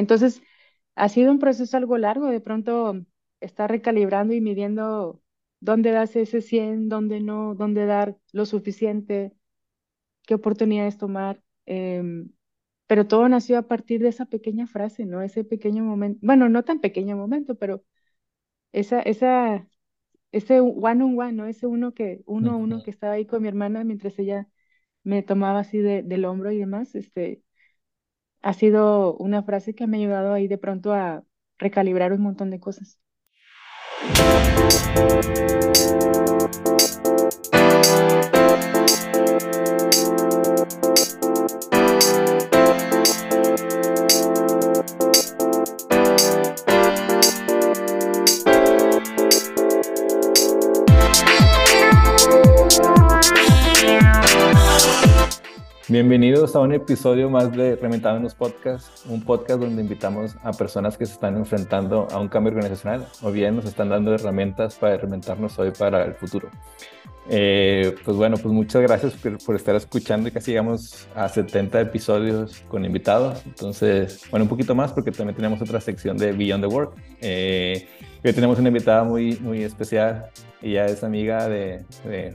Entonces, ha sido un proceso algo largo, de pronto estar recalibrando y midiendo dónde das ese 100, dónde no, dónde dar lo suficiente, qué oportunidades tomar. Em, pero todo nació a partir de esa pequeña frase, ¿no? Ese pequeño momento, bueno, no tan pequeño momento, pero esa, esa, ese one on one, ¿no? Ese uno que, uno a uno que estaba ahí con mi hermana mientras ella me tomaba así de, del hombro y demás, este, ha sido una frase que me ha ayudado ahí de pronto a recalibrar un montón de cosas. Bienvenidos a un episodio más de los Podcast, un podcast donde invitamos a personas que se están enfrentando a un cambio organizacional o bien nos están dando herramientas para reinventarnos hoy para el futuro. Eh, pues bueno, pues muchas gracias por, estar escuchando. Casi llegamos a 70 episodios con invitados. Entonces, bueno, un poquito más porque también tenemos otra sección de Beyond the Work. Eh, hoy tenemos una invitada muy, muy especial. Ella es amiga de,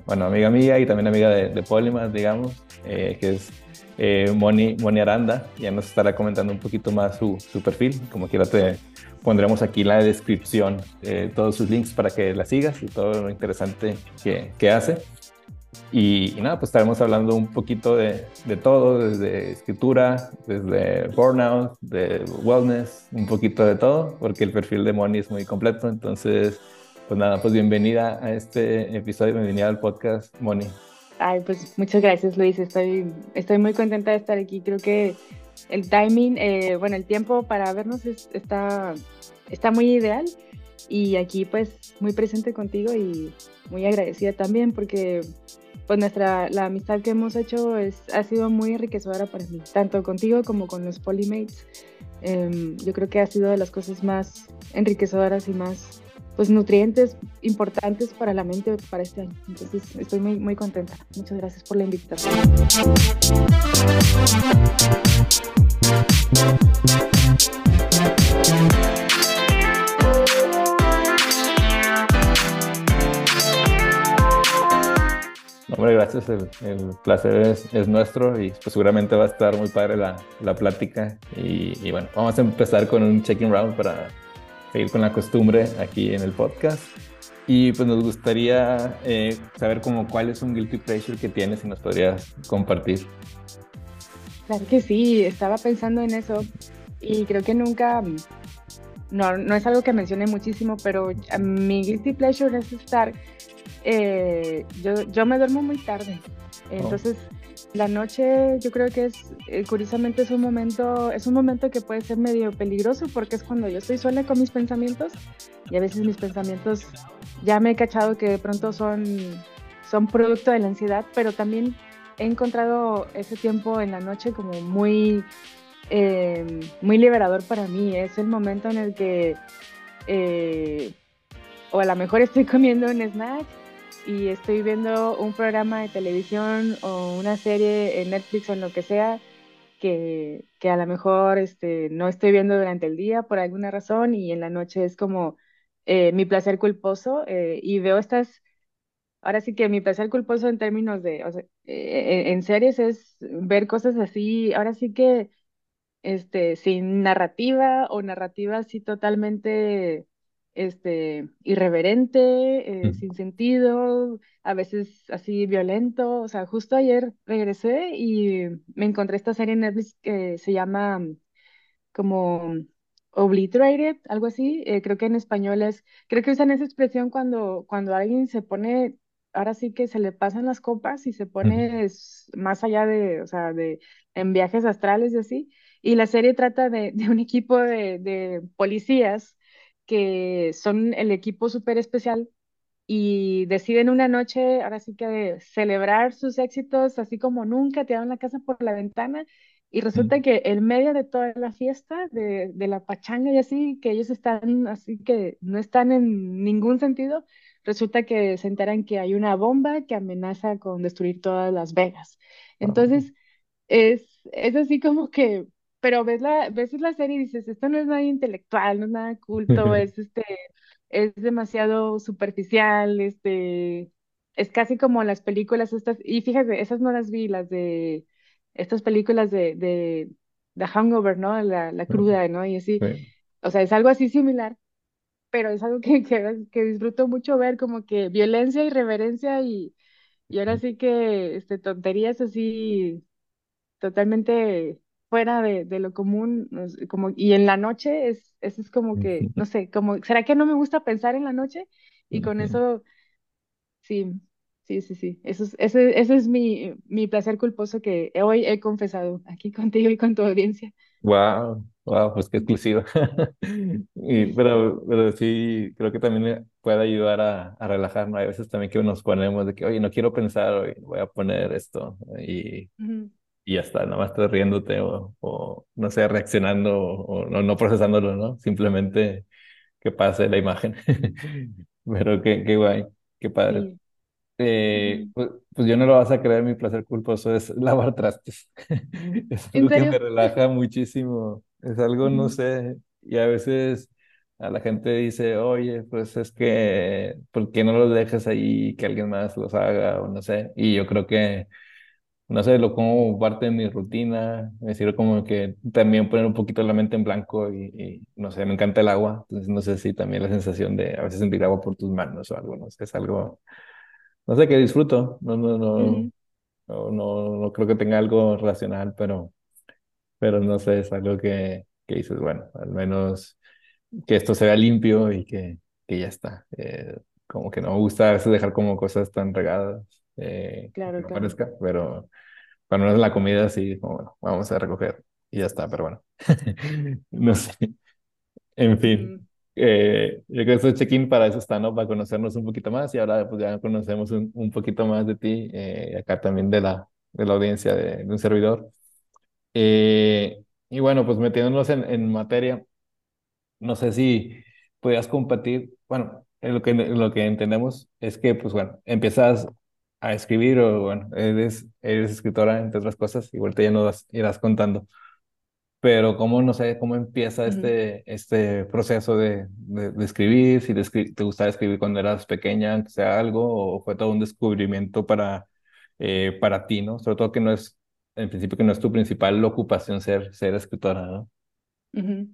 bueno, amiga mía y también amiga de, de digamos, eh, que es eh, Moni, Moni Aranda. Ya nos estará comentando un poquito más su, su perfil. Como quiera te pondremos aquí en la descripción eh, todos sus links para que la sigas y todo lo interesante que, que hace. Y, nada, pues estaremos hablando un poquito de, de, todo, desde escritura, desde burnout, de wellness, un poquito de todo, porque el perfil de Moni es muy completo. Entonces, pues nada, pues bienvenida a este episodio, bienvenida al podcast, Moni. Ay, pues muchas gracias, Luis. Estoy, estoy muy contenta de estar aquí. Creo que el timing, eh, bueno, el tiempo para vernos está, está muy ideal y aquí pues muy presente contigo y muy agradecida también porque pues nuestra, la amistad que hemos hecho es, ha sido muy enriquecedora para mí, tanto contigo como con los Polymates. Em, yo creo que ha sido de las cosas más enriquecedoras y más pues nutrientes importantes para la mente para este año. Entonces estoy muy, muy contenta. Muchas gracias por la invitación. Hombre, gracias, el, placer es, es, nuestro y pues seguramente va a estar muy padre la, la plática. Y, y, bueno, vamos a empezar con un checking round para seguir con la costumbre aquí en el podcast. Y pues nos gustaría eh, saber como cuál es un guilty pleasure que tienes y nos podrías compartir. Claro que sí, estaba pensando en eso y creo que nunca, no, no es algo que mencione muchísimo, pero mi guilty pleasure es estar, eh, yo, yo me duermo muy tarde, oh. entonces la noche yo creo que es, eh, curiosamente es un momento, es un momento que puede ser medio peligroso porque es cuando yo estoy sola con mis pensamientos y a veces mis pensamientos ya me he cachado que de pronto son, son producto de la ansiedad, pero también he encontrado ese tiempo en la noche como muy, eh, muy liberador para mí. Es el momento en el que, o a lo mejor estoy comiendo un snack y estoy viendo un programa de televisión o una serie en Netflix o en lo que sea que, que, a lo mejor este, no estoy viendo durante el día por alguna razón y en la noche es como eh, mi placer culposo eh, y veo estas, ahora sí que mi placer culposo en términos de, o sea, eh, en series es ver cosas así, ahora sí que este, sin narrativa o narrativa así totalmente este, irreverente, eh, sin sentido, a veces así violento. O sea, justo ayer regresé y me encontré esta serie en Netflix que se llama mm, como Obliterated, algo así. Eh, creo que en español es, creo que usan esa expresión cuando, cuando alguien se pone, ahora sí que se le pasan las copas y se pone más allá de, o sea, de, en viajes astrales y así. Y la serie trata de, de un equipo de, de policías que son el equipo súper especial y deciden una noche, ahora sí que celebrar sus éxitos así como nunca, tiraron la casa por la ventana y resulta que en medio de toda la fiesta, de, de, la pachanga y así, que ellos están así que no están en ningún sentido, resulta que se enteran que hay una bomba que amenaza con destruir todas Las Vegas. Entonces, es, es así como que pero ves la, ves la serie y dices, esto no es nada intelectual, no es nada culto, es este, es demasiado superficial, este, es casi como las películas estas, y fíjate, esas no las vi, las de estas películas de, de The Hangover, ¿no? La, la cruda, ¿no? Y así, Sí. o sea, es algo así similar, pero es algo que, que, que disfruto mucho ver, como que violencia, irreverencia y, y ahora sí que este, tonterías así totalmente fuera de, de lo común, como, y en la noche es, eso es como que, no sé, como, ¿será que no me gusta pensar en la noche? Y con eso, sí, sí, sí, sí, eso es, ese, ese es mi, mi placer culposo que hoy he confesado aquí contigo y con tu audiencia. Wow, wow, pues qué exclusivo. Y, pero, pero sí, creo que también puede ayudar a, a relajarnos. Hay veces también que nos ponemos de que, oye, no quiero pensar hoy, voy a poner esto. Y, Ujú, y ya está, nada más estás riéndote o, o, no sé, reaccionando o, o no, procesándolo, ¿no? Simplemente que pase la imagen. Pero qué, qué guay, qué padre. Sí. Eh, pues, pues yo no lo vas a creer, mi placer culposo es lavar trastes. Es ¿En algo que me relaja muchísimo. Es algo, no sé, y a veces a la gente dice, oye, pues es que, ¿por qué no los dejas ahí que alguien más los haga? O no sé. Y yo creo que, no sé, lo como parte de mi rutina. Me sirve como que también poner un poquito la mente en blanco y, y, no sé, me encanta el agua. Entonces no sé si también la sensación de a veces sentir agua por tus manos o algo, no sé, es algo no sé, que disfruto. No, no, no, ujú, no, no, no creo que tenga algo relacional, pero, pero no sé, es algo que, que dices, bueno, al menos que esto se vea limpio y que, que ya está. Eh, como que no me gusta a veces dejar como cosas tan regadas, eh, que Claro, no claro. parezca, pero cuando no es la comida, sí, como, bueno, vamos a recoger y ya está, pero bueno. No sé. En fin, Ujú, eh, yo creo que este check-in para eso está, ¿no? Para conocernos un poquito más y ahora pues ya conocemos un, un poquito más de ti, eh, acá también de la, de la audiencia de, de un servidor. Eh, y bueno, pues metiéndonos en, en materia, no sé si podías compartir, bueno, en lo que, lo que entendemos es que pues bueno, empiezas a escribir o bueno, eres, eres escritora entre otras cosas, igual te ya nos irás contando pero cómo, no sé, cómo empieza ujú, este, este proceso de, de, de escribir, si te, te gustaba escribir cuando eras pequeña, aunque sea algo, o fue todo un descubrimiento para, eh, para ti, ¿no? Sobre todo que no es, en principio que no es tu principal ocupación ser, ser escritora, ¿no? ujú.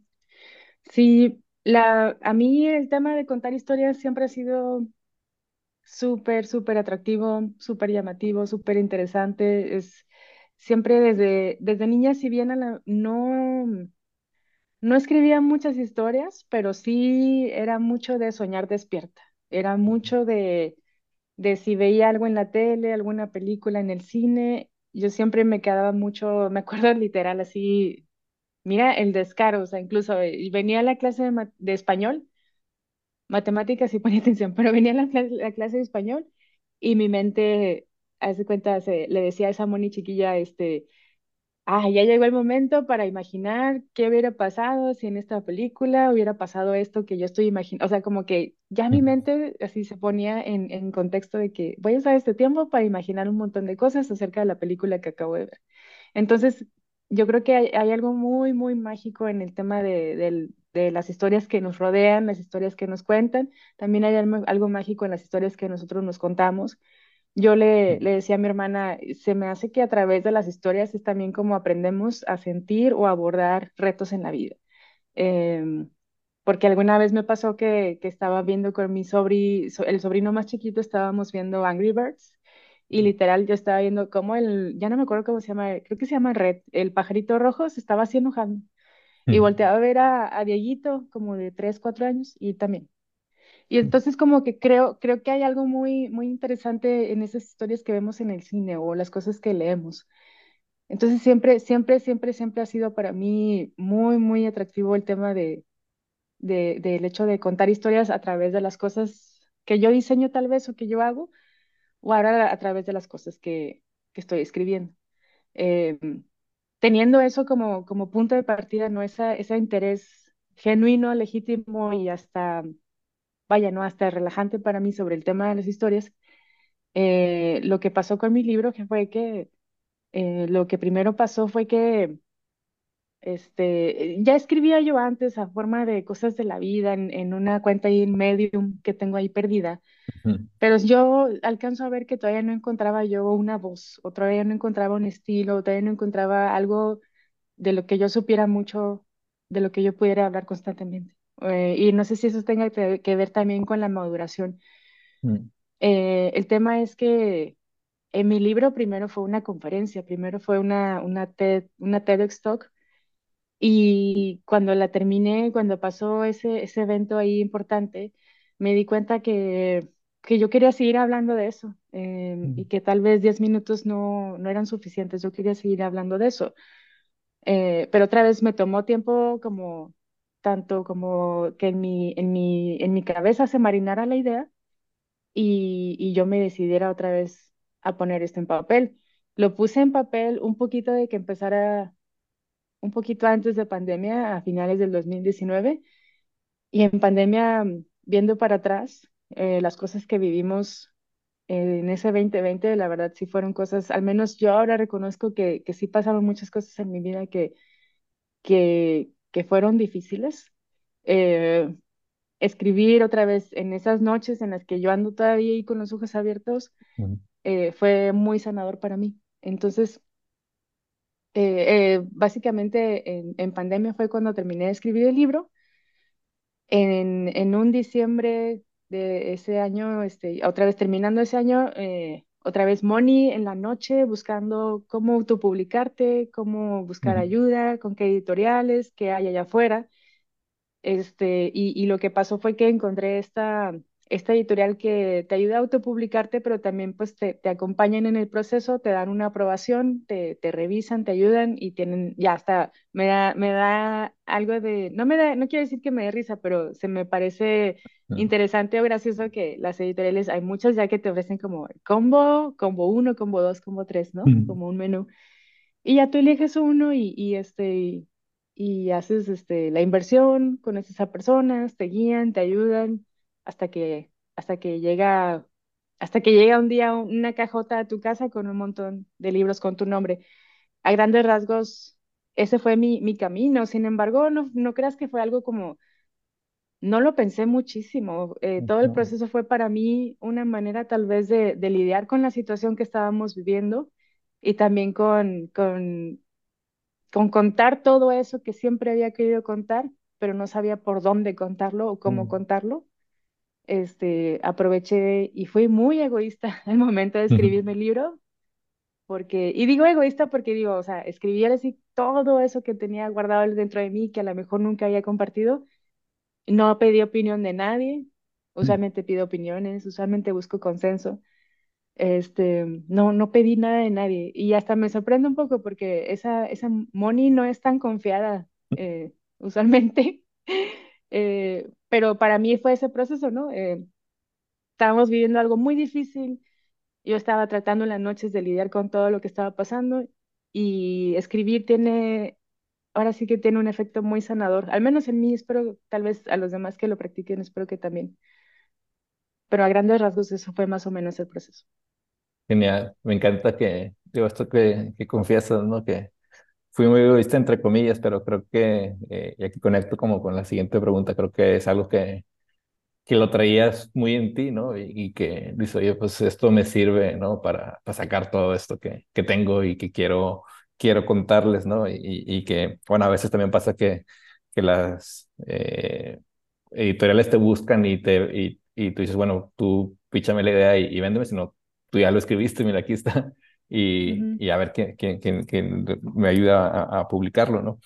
Sí, la, a mí el tema de contar historias siempre ha sido súper, súper atractivo, súper llamativo, súper interesante. Es siempre desde, desde niña, si bien a la- no, no escribía muchas historias, pero sí era mucho de soñar despierta. Era mucho de, de si veía algo en la tele, alguna película en el cine. Yo siempre me quedaba mucho, me acuerdo literal así, mira el descaro, o sea, incluso eh, venía a la clase de, español matemáticas sí ponía atención, pero venía la clase, la clase de español y mi mente, hace cuenta, se, le decía a esa moni chiquilla, este, ah, ya llegó el momento para imaginar qué hubiera pasado si en esta película hubiera pasado esto que yo estoy imaginando, o sea, como que ya mi mente así se ponía en, en contexto de que voy a usar este tiempo para imaginar un montón de cosas acerca de la película que acabo de ver. Entonces, yo creo que hay, hay algo muy, muy mágico en el tema de, del- de las historias que nos rodean, las historias que nos cuentan. También hay algo, mágico en las historias que nosotros nos contamos. Yo le, le decía a mi hermana, se me hace que a través de las historias es también como aprendemos a sentir o abordar retos en la vida. Em, porque alguna vez me pasó que, que estaba viendo con mi sobrino, el sobrino más chiquito, estábamos viendo Angry Birds y literal yo estaba viendo cómo el, ya no me acuerdo cómo se llama, creo que se llama Red, el pajarito rojo se estaba así enojando y volteaba a ver a, a Dieguito como de 3 4 años y también. Y entonces como que creo, creo que hay algo muy, muy interesante en esas historias que vemos en el cine o las cosas que leemos. Entonces siempre, siempre, siempre, siempre ha sido para mí muy, muy atractivo el tema de de, del hecho de contar historias a través de las cosas que yo diseño tal vez o que yo hago, o ahora a través de las cosas que, que estoy escribiendo. Eh, teniendo eso como, como punto de partida, ¿no? Esa, ese interés genuino, legítimo y hasta, vaya, ¿no? Hasta relajante para mí sobre el tema de las historias. eh, lo que pasó con mi libro que fue que eh, lo que primero pasó fue que Este, ya escribía yo antes a forma de cosas de la vida en, en una cuenta ahí en Medium que tengo ahí perdida, pero yo alcanzo a ver que todavía no encontraba yo una voz, o todavía no encontraba un estilo, o todavía no encontraba algo de lo que yo supiera mucho, de lo que yo pudiera hablar constantemente. Eh, y no sé si eso tenga que, que ver también con la maduración. Eh, el tema es que en mi libro primero fue una conferencia, primero fue una, una, TED, una TEDx Talk, y cuando la terminé, cuando pasó ese, ese evento ahí importante, me di cuenta que, que yo quería seguir hablando de eso em, y que tal vez 10 minutos no, no eran suficientes, yo quería seguir hablando de eso. Eh, pero otra vez me tomó tiempo como tanto como que en mi, en mi, en mi cabeza se marinara la idea y, y yo me decidiera otra vez a poner esto en papel. Lo puse en papel un poquito de que empezara, un poquito antes de pandemia, a finales del 2019, y en pandemia, viendo para atrás, eh, las cosas que vivimos en ese 2020, la verdad sí fueron cosas, al menos yo ahora reconozco que, que sí pasaron muchas cosas en mi vida que, que, que fueron difíciles. Eh, escribir otra vez en esas noches en las que yo ando todavía ahí con los ojos abiertos, eh, fue muy sanador para mí. Entonces, eh, eh, básicamente en, en, pandemia fue cuando terminé de escribir el libro. En, en un diciembre de ese año, este, otra vez terminando ese año, otra vez Moni en la noche buscando cómo autopublicarte, cómo buscar ayuda, con qué editoriales, qué hay allá afuera. Este, y, y, lo que pasó fue que encontré esta, esta editorial que te ayuda a autopublicarte, pero también pues te, te acompañan en el proceso, te dan una aprobación, te, te, revisan, te ayudan y tienen, ya hasta, me da, me da algo de, no me da, no quiero decir que me dé risa, pero se me parece interesante o gracioso que las editoriales, hay muchas ya que te ofrecen como combo, combo uno, combo dos, combo tres, ¿no? Como un menú. Y ya tú eliges uno y, y este, y haces este, la inversión, conoces a personas, te guían, te ayudan, hasta que, hasta que llega, hasta que llega un día una cajota a tu casa con un montón de libros con tu nombre. A grandes rasgos, ese fue mi, mi camino. Sin embargo, no, no creas que fue algo como, no lo pensé muchísimo. Eh, todo el proceso fue para mí una manera tal vez de, de lidiar con la situación que estábamos viviendo y también con, con con contar todo eso que siempre había querido contar, pero no sabía por dónde contarlo o cómo mm. contarlo. Este, aproveché y fui muy egoísta al momento de escribir mi libro, porque, y digo egoísta porque digo, o sea, escribí así todo eso que tenía guardado dentro de mí, que a lo mejor nunca había compartido, no pedí opinión de nadie, usualmente pido opiniones, usualmente busco consenso, este, no, no pedí nada de nadie. Y hasta me sorprende un poco porque esa, esa Moni no es tan confiada eh, usualmente. Eh, pero para mí fue ese proceso, ¿no? Eh, estábamos viviendo algo muy difícil. Yo estaba tratando en las noches de lidiar con todo lo que estaba pasando y escribir tiene, ahora sí que tiene un efecto muy sanador. Al menos en mí, espero, tal vez a los demás que lo practiquen, espero que también. Pero a grandes rasgos eso fue más o menos el proceso. Genial, me encanta que, digo, esto que, que confiesas, ¿no? Que fui muy egoísta entre comillas, pero creo que, eh, y aquí conecto como con la siguiente pregunta, creo que es algo que, que lo traías muy en ti, ¿no? Y, que dices, oye, pues esto me sirve, ¿no? Para, para sacar todo esto que, que tengo y que quiero, quiero contarles, ¿no? Y, y que, bueno, a veces también pasa que, que las eh, editoriales te buscan y, te, y, y tú dices, bueno, tú píchame la idea y, y véndeme, sino tú ya lo escribiste, mira, aquí está, y, y a ver quién, quién, quién, me ayuda a, a publicarlo, ¿no?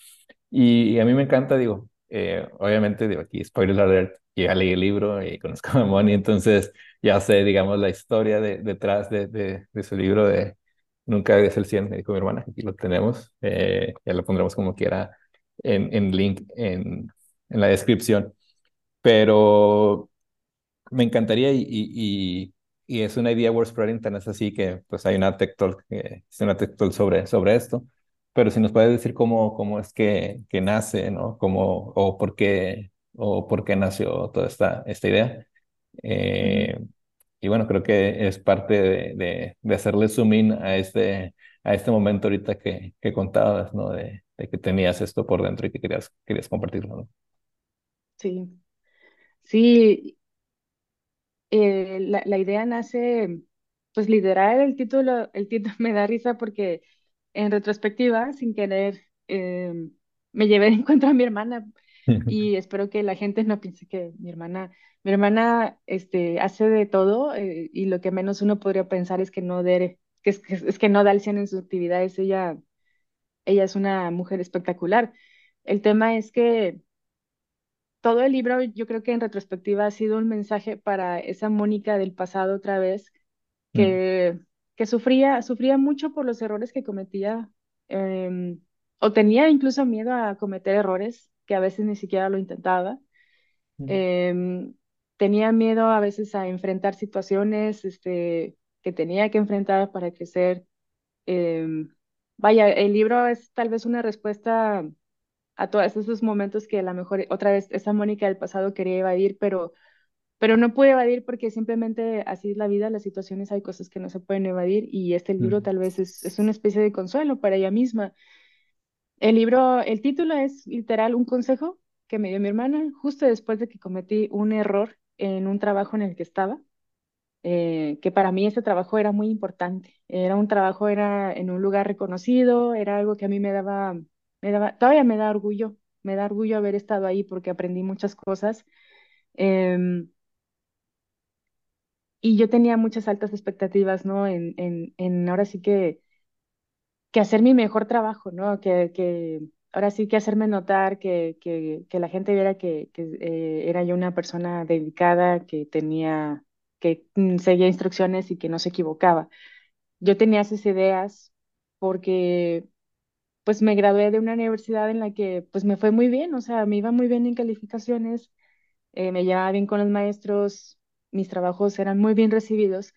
Y, a mí me encanta, digo, eh, obviamente, digo, aquí spoiler alert, ya leí el libro y conozco a Moni, entonces ya sé, digamos, la historia de, detrás de, de, de su libro de Nunca es el 100, me dijo mi hermana, aquí lo tenemos, eh, ya lo pondremos como quiera en, en link en, en la descripción. Pero me encantaría y, y, y es una idea spreading, tan es así que pues hay una tech talk, eh, una tech talk sobre, sobre esto, pero si nos puedes decir cómo, cómo es que, que nace, ¿no? Cómo, o por qué, o por qué nació toda esta, esta idea. Eh, y bueno, creo que es parte de, de, hacerle zoom in a este, a este momento ahorita que, que contabas, ¿no? De, de que tenías esto por dentro y que querías, querías compartirlo, ¿no? Sí, sí, eh, la, la idea nace, pues literal el título, el título me da risa porque en retrospectiva, sin querer, eh, me llevé de encuentro a mi hermana y espero que la gente no piense que mi hermana, mi hermana este, hace de todo eh, y lo que menos uno podría pensar es que no dé, que es, que es que no da el 100 en sus actividades. Ella, ella es una mujer espectacular. El tema es que todo el libro, yo creo que en retrospectiva ha sido un mensaje para esa Mónica del pasado otra vez, Mm, que, que sufría, sufría mucho por los errores que cometía, em, o tenía incluso miedo a cometer errores, que a veces ni siquiera lo intentaba. mm, Em, tenía miedo a veces a enfrentar situaciones, este, que tenía que enfrentar para crecer. Em, vaya, el libro es tal vez una respuesta a todos esos momentos que a lo mejor otra vez esa Mónica del pasado quería evadir, pero, pero no pude evadir porque simplemente así es la vida, las situaciones hay cosas que no se pueden evadir y este libro mm, tal vez es, es una especie de consuelo para ella misma. El libro, el título es literal un consejo que me dio mi hermana justo después de que cometí un error en un trabajo en el que estaba, eh, que para mí ese trabajo era muy importante. Era un trabajo, era en un lugar reconocido, era algo que a mí me daba, me todavía me da orgullo, me da orgullo haber estado ahí porque aprendí muchas cosas. em, y yo tenía muchas altas expectativas, ¿no? En, en, en ahora sí que que hacer mi mejor trabajo, ¿no? Que, que ahora sí que hacerme notar, que, que, que la gente viera que, que eh, era yo una persona dedicada, que tenía, que seguía instrucciones y que no se equivocaba. Yo tenía esas ideas porque pues me gradué de una universidad en la que pues me fue muy bien, o sea, me iba muy bien en calificaciones, eh, me llevaba bien con los maestros, mis trabajos eran muy bien recibidos.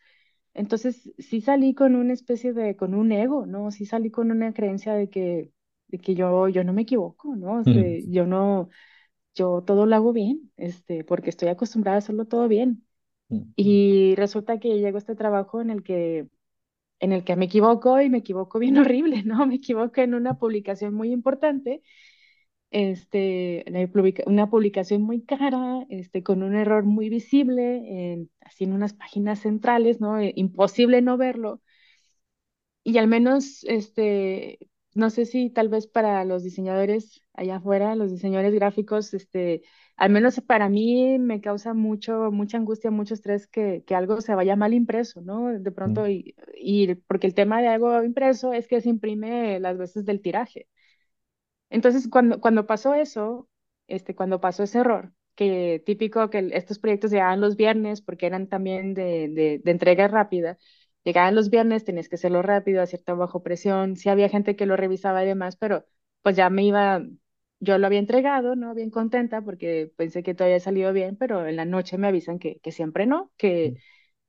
Entonces, sí salí con una especie de, con un ego, ¿no? Sí salí con una creencia de que, de que yo, yo no me equivoco, ¿no? mm, yo no, yo todo lo hago bien, este, porque estoy acostumbrada a hacerlo todo bien. mm, Y resulta que llego a este trabajo en el que, en el que me equivoco y me equivoco bien horrible, ¿no? Me equivoco en una publicación muy importante, este, una publicación muy cara, este, con un error muy visible, en, así en unas páginas centrales, ¿no? Eh, imposible no verlo y al menos, este, no sé si tal vez para los diseñadores allá afuera, los diseñadores gráficos, este, al menos para mí me causa mucho, mucha angustia, mucho estrés que, que algo se vaya mal impreso, ¿no? De mm, pronto, y, y porque el tema de algo impreso es que se imprime las veces del tiraje. Entonces, cuando, cuando pasó eso, este, cuando pasó ese error, que típico que estos proyectos llegaban los viernes porque eran también de, de, de entrega rápida, llegaban los viernes, tenías que hacerlo rápido, a cierta bajo presión, sí había gente que lo revisaba y demás, pero pues ya me iba, yo lo había entregado, ¿no? Bien contenta porque pensé que todo había salido bien, pero en la noche me avisan que, que siempre no, que mm,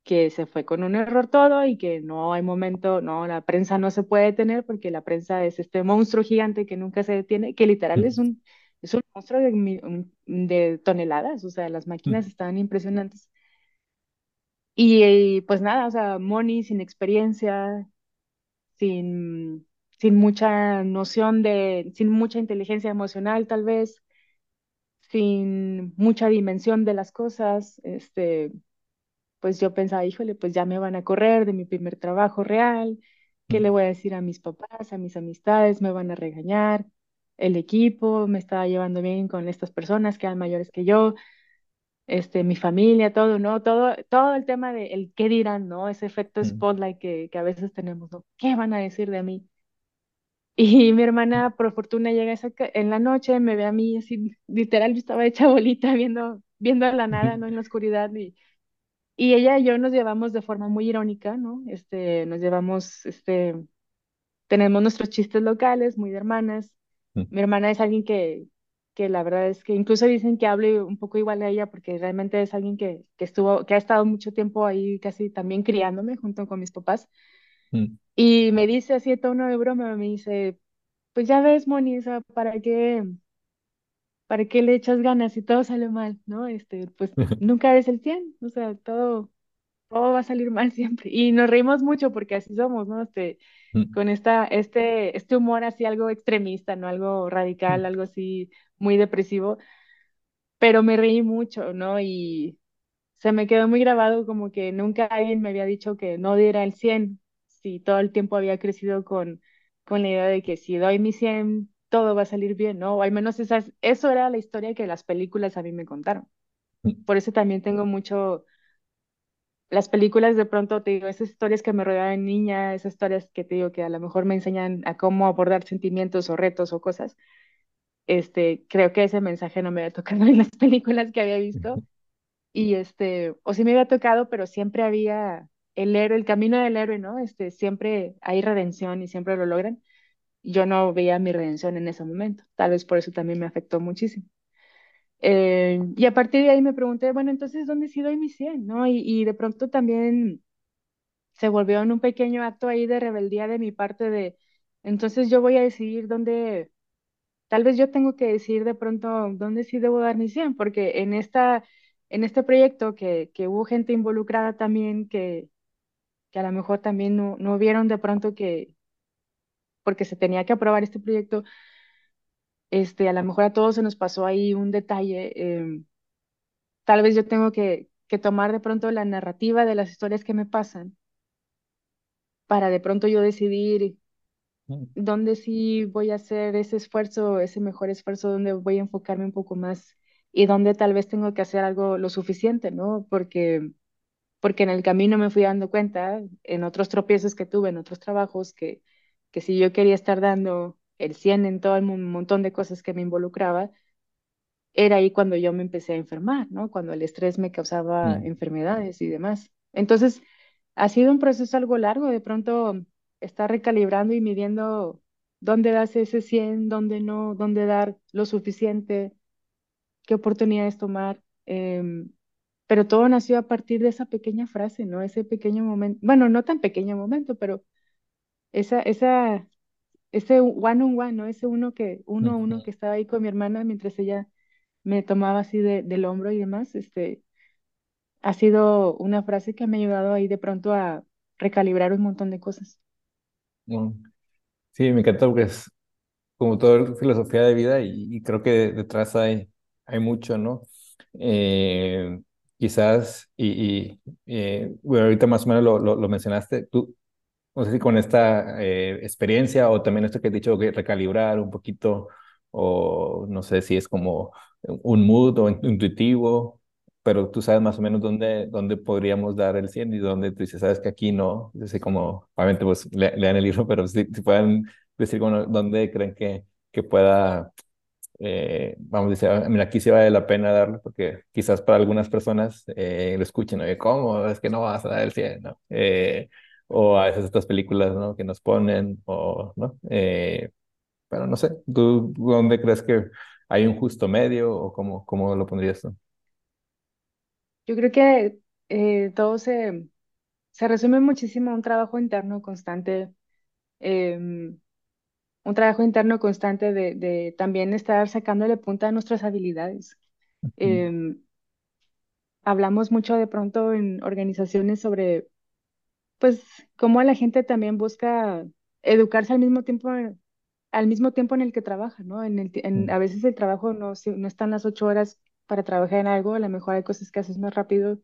que se fue con un error todo y que no hay momento, no, la prensa no se puede detener porque la prensa es este monstruo gigante que nunca se detiene, que literal es mm, un, es un monstruo de, de toneladas, o sea, las mm, máquinas estaban impresionantes. Y, eh, pues nada, o sea, Moni sin experiencia, sin, sin mucha noción de, sin mucha inteligencia emocional tal vez, sin mucha dimensión de las cosas, este, pues yo pensaba, híjole, pues ya me van a correr de mi primer trabajo real, ¿qué le voy a decir a mis papás, a mis amistades? Me van a regañar, el equipo me estaba llevando bien con estas personas que eran mayores que yo, este, mi familia, todo, ¿no? Todo, todo el tema de el qué dirán, ¿no? Ese efecto mm, spotlight que, que a veces tenemos, ¿no? ¿Qué van a decir de mí? Y mi hermana, por fortuna, llega esa en la noche, me ve a mí así, literal, yo estaba hecha bolita viendo, viendo a la nada, ¿no? En la oscuridad y y ella y yo nos llevamos de forma muy irónica, ¿no? Este, nos llevamos, este, tenemos nuestros chistes locales, muy de hermanas. mm, Mi hermana es alguien que, que la verdad es que incluso dicen que hable un poco igual a ella porque realmente es alguien que, que estuvo, que ha estado mucho tiempo ahí casi también criándome junto con mis papás. mm, Y me dice así de tono de broma, me dice, pues ya ves, Moni, o sea, ¿para qué, para qué le echas ganas si todo sale mal, ¿no? Este, pues nunca eres el 100, o sea, todo. todo va a salir mal siempre. Y nos reímos mucho porque así somos, ¿no? Este, Mm, con esta, este, este humor así algo extremista, ¿no? Algo radical, mm, algo así muy depresivo, pero me reí mucho, ¿no? Y se me quedó muy grabado como que nunca alguien me había dicho que no diera el 100 si todo el tiempo había crecido con, con la idea de que si doy mi 100 todo va a salir bien, ¿no? O al menos esas, eso era la historia que las películas a mí me contaron. Por eso también tengo mucho las películas de pronto te digo, esas historias que me rodean de niña, esas historias que te digo que a lo mejor me enseñan a cómo abordar sentimientos o retos o cosas, este, creo que ese mensaje no me había tocado en las películas que había visto y este, o sí me había tocado, pero siempre había el héroe, el camino del héroe, ¿no? Este, siempre hay redención y siempre lo logran. Yo no veía mi redención en ese momento, tal vez por eso también me afectó muchísimo. Eh, y a partir de ahí me pregunté, bueno, entonces, ¿dónde sí doy mi 100, no? Y, y de pronto también se volvió en un pequeño acto ahí de rebeldía de mi parte de, entonces yo voy a decidir dónde, tal vez yo tengo que decidir de pronto dónde sí debo dar mi 100, porque en esta, en este proyecto que, que hubo gente involucrada también que, que a lo mejor también no, no vieron de pronto que, porque se tenía que aprobar este proyecto, este, a lo mejor a todos se nos pasó ahí un detalle, em, tal vez yo tengo que, que tomar de pronto la narrativa de las historias que me pasan para de pronto yo decidir dónde sí voy a hacer ese esfuerzo, ese mejor esfuerzo, donde voy a enfocarme un poco más y donde tal vez tengo que hacer algo lo suficiente, ¿no? Porque, porque en el camino me fui dando cuenta, en otros tropiezos que tuve, en otros trabajos, que, que si yo quería estar dando el 100 en todo el mon- montón de cosas que me involucraba, era ahí cuando yo me empecé a enfermar, ¿no? Cuando el estrés me causaba mm, enfermedades y demás. Entonces, ha sido un proceso algo largo, de pronto estar recalibrando y midiendo dónde das ese 100, dónde no, dónde dar lo suficiente, qué oportunidades tomar. em, pero todo nació a partir de esa pequeña frase, ¿no? Ese pequeño momento, bueno, no tan pequeño momento, pero esa, esa, ese one on one, ¿no? Ese uno que, uno a uno que estaba ahí con mi hermana mientras ella me tomaba así de, del hombro y demás, este, ha sido una frase que me ha ayudado ahí de pronto a recalibrar un montón de cosas. Sí, me encanta porque es como toda filosofía de vida y, creo que detrás hay, hay mucho, ¿no? Eh, quizás, y, y, eh, ahorita más o menos lo, lo, mencionaste, tú, no sé si con esta eh, experiencia o también esto que he dicho, que recalibrar un poquito, o no sé si es como un mood o in- intuitivo, pero tú sabes más o menos dónde, dónde podríamos dar el 100 y dónde tú dices, sabes que aquí no, yo sé como, obviamente pues le- lean el libro, pero si, si pueden decir como, dónde creen que, que pueda eh, vamos a decir, "Ah, mira, aquí sí vale la pena darlo, porque quizás para algunas personas eh, lo escuchen, oye, ¿cómo? Es que no vas a dar el 100, ¿no? Eh, o a veces estas películas, ¿no? Que nos ponen, o, ¿no? Eh, pero no sé, ¿tú dónde crees que hay un justo medio o cómo, cómo lo pondrías tú? Yo creo que eh, todo se, se resume muchísimo a un trabajo interno constante, em, un trabajo interno constante de, de también estar sacándole punta a nuestras habilidades. Em, hablamos mucho de pronto en organizaciones sobre, pues, cómo la gente también busca educarse al mismo tiempo, al mismo tiempo en el que trabaja, ¿no? En el, ti- en, mm, a veces el trabajo no, si- no están las ocho horas para trabajar en algo, a lo mejor hay cosas que haces más rápido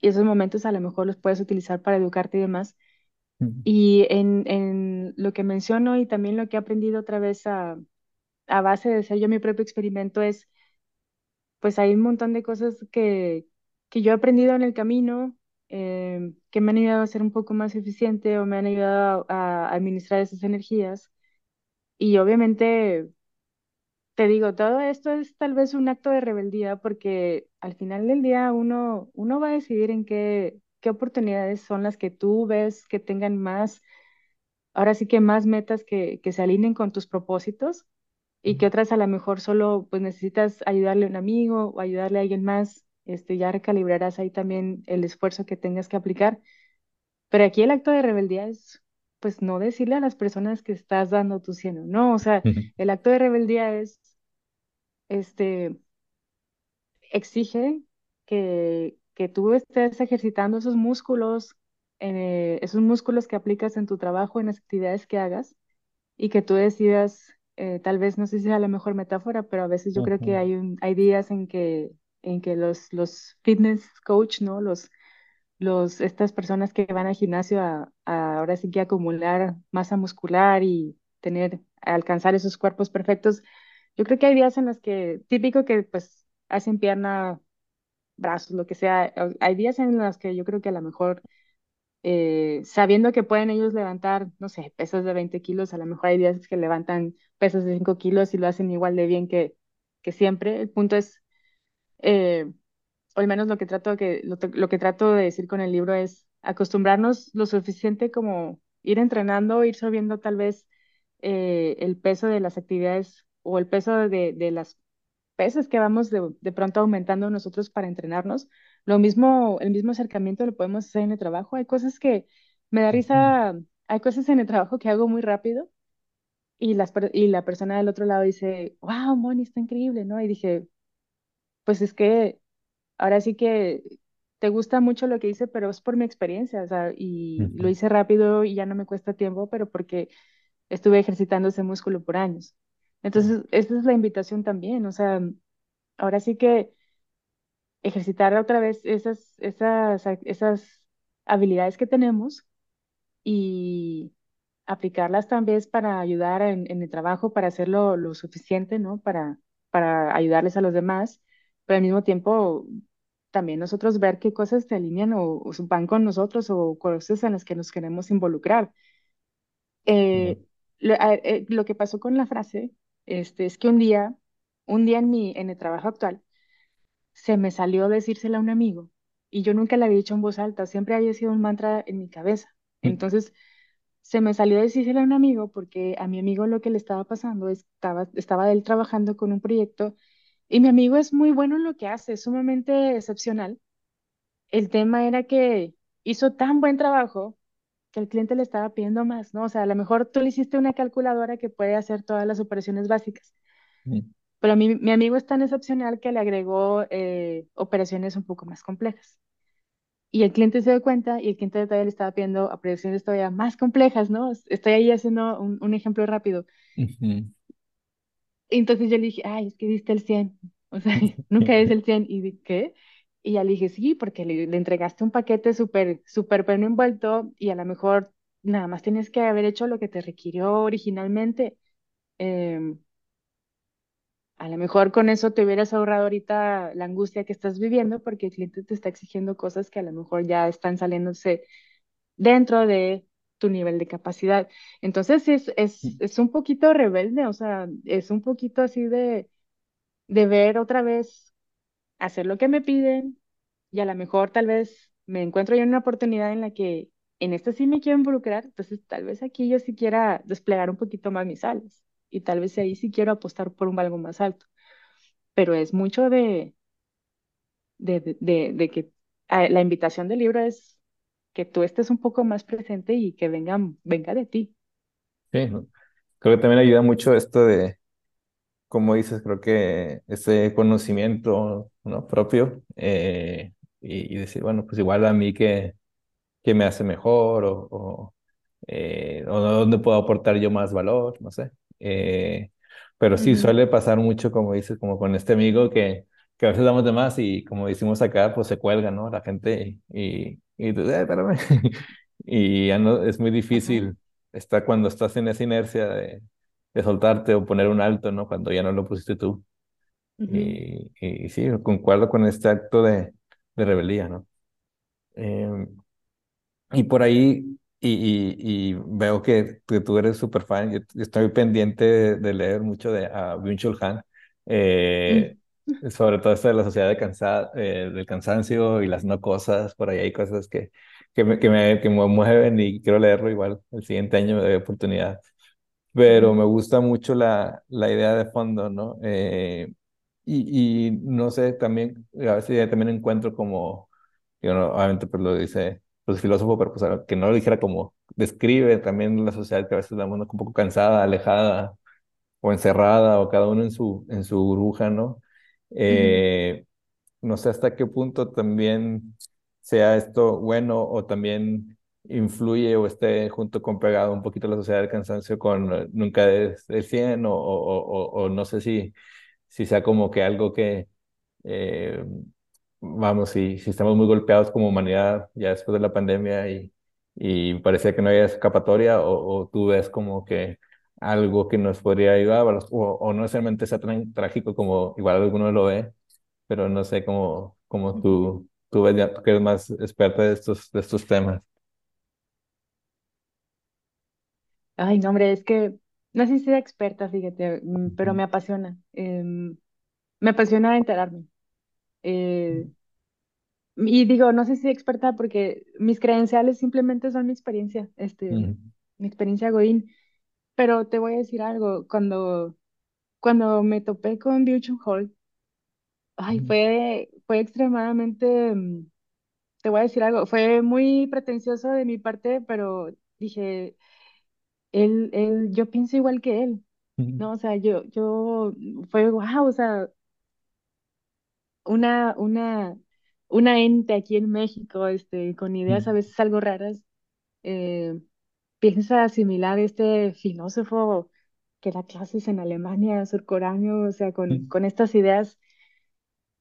y esos momentos a lo mejor los puedes utilizar para educarte y demás. Y en, en lo que menciono y también lo que he aprendido otra vez a, a base de ser yo mi propio experimento es, pues hay un montón de cosas que, que yo he aprendido en el camino, eh, que me han ayudado a ser un poco más eficiente o me han ayudado a, a administrar esas energías. Y obviamente, te digo, todo esto es tal vez un acto de rebeldía porque al final del día uno, uno va a decidir en qué, qué oportunidades son las que tú ves que tengan más ahora sí que más metas que, que se alineen con tus propósitos y que otras a lo mejor solo pues necesitas ayudarle a un amigo o ayudarle a alguien más, este, ya recalibrarás ahí también el esfuerzo que tengas que aplicar. Pero aquí el acto de rebeldía es pues no decirle a las personas que estás dando tu cieno, no, o sea, el acto de rebeldía es, este, exige que, que tú estés ejercitando esos músculos, eh, esos músculos que aplicas en tu trabajo, en las actividades que hagas, y que tú decidas, eh, tal vez no sé si sea la mejor metáfora, pero a veces yo creo que hay, un, hay días en que, en que los, los fitness coach, ¿no? Los, los, estas personas que van al gimnasio a, a ahora sí que acumular masa muscular y tener, alcanzar esos cuerpos perfectos, yo creo que hay días en los que, típico que pues hacen pierna, brazos, lo que sea, hay días en los que yo creo que a lo mejor eh, sabiendo que pueden ellos levantar, no sé, pesas de 20 kilos, a lo mejor hay días que levantan pesas de 5 kilos y lo hacen igual de bien que, que siempre. El punto es, eh, o al menos lo que, trato que, lo, lo, que trato de decir con el libro es acostumbrarnos lo suficiente como ir entrenando, ir subiendo tal vez eh, el peso de las actividades o el peso de, de las pesas que vamos de, de pronto aumentando nosotros para entrenarnos lo mismo, el mismo acercamiento lo podemos hacer en el trabajo. Hay cosas que me da risa, hay cosas en el trabajo que hago muy rápido y, las, y la persona del otro lado dice, wow, Moni, está increíble, ¿no? Y dije, pues es que ahora sí que te gusta mucho lo que hice, pero es por mi experiencia, o sea, y lo hice rápido y ya no me cuesta tiempo, pero porque estuve ejercitando ese músculo por años. Entonces, esa es la invitación también, o sea, ahora sí que ejercitar otra vez esas, esas, esas habilidades que tenemos y aplicarlas también para ayudar en, en el trabajo, para hacerlo lo suficiente, ¿no? Para, para ayudarles a los demás, pero al mismo tiempo también nosotros ver qué cosas te alinean o, o van con nosotros o cosas en las que nos queremos involucrar. Eh, lo, eh, lo, que pasó con la frase este, es que un día, un día en, mi, en el trabajo actual, se me salió decírsela a un amigo y yo nunca la había dicho en voz alta, siempre había sido un mantra en mi cabeza. Mm. Entonces, se me salió decírsela a un amigo porque a mi amigo lo que le estaba pasando estaba, estaba él trabajando con un proyecto y mi amigo es muy bueno en lo que hace, es sumamente excepcional. El tema era que hizo tan buen trabajo que el cliente le estaba pidiendo más, ¿no? O sea, a lo mejor tú le hiciste una calculadora que puede hacer todas las operaciones básicas. Mm. Pero mi, mi amigo es tan excepcional que le agregó eh, operaciones un poco más complejas. Y el cliente se dio cuenta y el cliente todavía le estaba pidiendo operaciones todavía más complejas, ¿no? Estoy ahí haciendo un, un ejemplo rápido. Entonces yo le dije, ay, es que diste el 100. O sea, nunca es el 100. ¿Y qué? Y ya le dije, sí, porque le, le entregaste un paquete súper, súper bueno envuelto y a lo mejor nada más tienes que haber hecho lo que te requirió originalmente. Eh, a lo mejor con eso te hubieras ahorrado ahorita la angustia que estás viviendo porque el cliente te está exigiendo cosas que a lo mejor ya están saliéndose dentro de tu nivel de capacidad. Entonces es, es, mm. es un poquito rebelde, o sea, es un poquito así de, de ver otra vez, hacer lo que me piden y a lo mejor tal vez me encuentro yo en una oportunidad en la que en esta sí me quiero involucrar, entonces tal vez aquí yo sí quiera desplegar un poquito más mis alas y tal vez ahí sí quiero apostar por un algo más alto. Pero es mucho de, de, de, que la invitación del libro es que tú estés un poco más presente y que venga, venga de ti. Sí, creo que también ayuda mucho esto de, como dices, creo que ese conocimiento ¿no? propio eh, y, decir, bueno, pues igual a mí que, que me hace mejor o, o, eh, o dónde puedo aportar yo más valor, no sé. Eh, pero sí, suele pasar mucho, como dices, como con este amigo que, que a veces damos de más y como decimos acá, pues se cuelga, ¿no? La gente y, y, tú, eh, espérame. y ya no, es muy difícil estar cuando estás en esa inercia de, de, soltarte o poner un alto, ¿no? Cuando ya no lo pusiste tú. Y, y, sí, concuerdo con este acto de, de rebeldía, ¿no? Eh, y por ahí y, y, veo que, que, tú eres súper fan. Yo estoy pendiente de, leer mucho de a Byung-Chul Han, eh, mm. sobre todo esto de la sociedad de cansa, eh, del cansancio y las no cosas. Por ahí hay cosas que, que, me, que, me, que me mueven y quiero leerlo igual. El siguiente año me doy oportunidad. Pero me gusta mucho la, la idea de fondo, ¿no? Eh, y, y no sé, también, a veces también encuentro como, yo no, obviamente pues lo dice pues filósofo, pero pues que no lo dijera como describe también la sociedad que a veces la un poco cansada, alejada o encerrada o cada uno en su, en su burbuja, ¿no? Eh, no sé hasta qué punto también sea esto bueno o también influye o esté junto con pegado un poquito la sociedad del cansancio con eh, nunca es el 100 o, o, o, no sé si, si sea como que algo que, eh, vamos, si, si estamos muy golpeados como humanidad ya después de la pandemia y, y parecía que no había escapatoria o, tú ves como que algo que nos podría ayudar o, o no necesariamente sea tan trágico como igual alguno lo ve, pero no sé cómo, cómo tú, tú ves, ya, tú que eres más experta de estos, de estos temas. Ay, no, hombre, es que no sé si soy experta, fíjate, mm, pero me apasiona. Em, me apasiona enterarme. Eh, y digo, no sé si experta porque mis credenciales simplemente son mi experiencia, este, mi experiencia Godín. Pero te voy a decir algo, cuando, cuando me topé con Byung Hall, ay, fue, fue extremadamente, mm, te voy a decir algo, fue muy pretencioso de mi parte, pero dije, él, él, yo pienso igual que él, ¿no? O sea, yo, yo, fue wow, o sea, una, una, una ente aquí en México, este, con ideas a veces algo raras, eh, piensa asimilar este filósofo que da clases en Alemania, surcoreano, o sea, con, con estas ideas,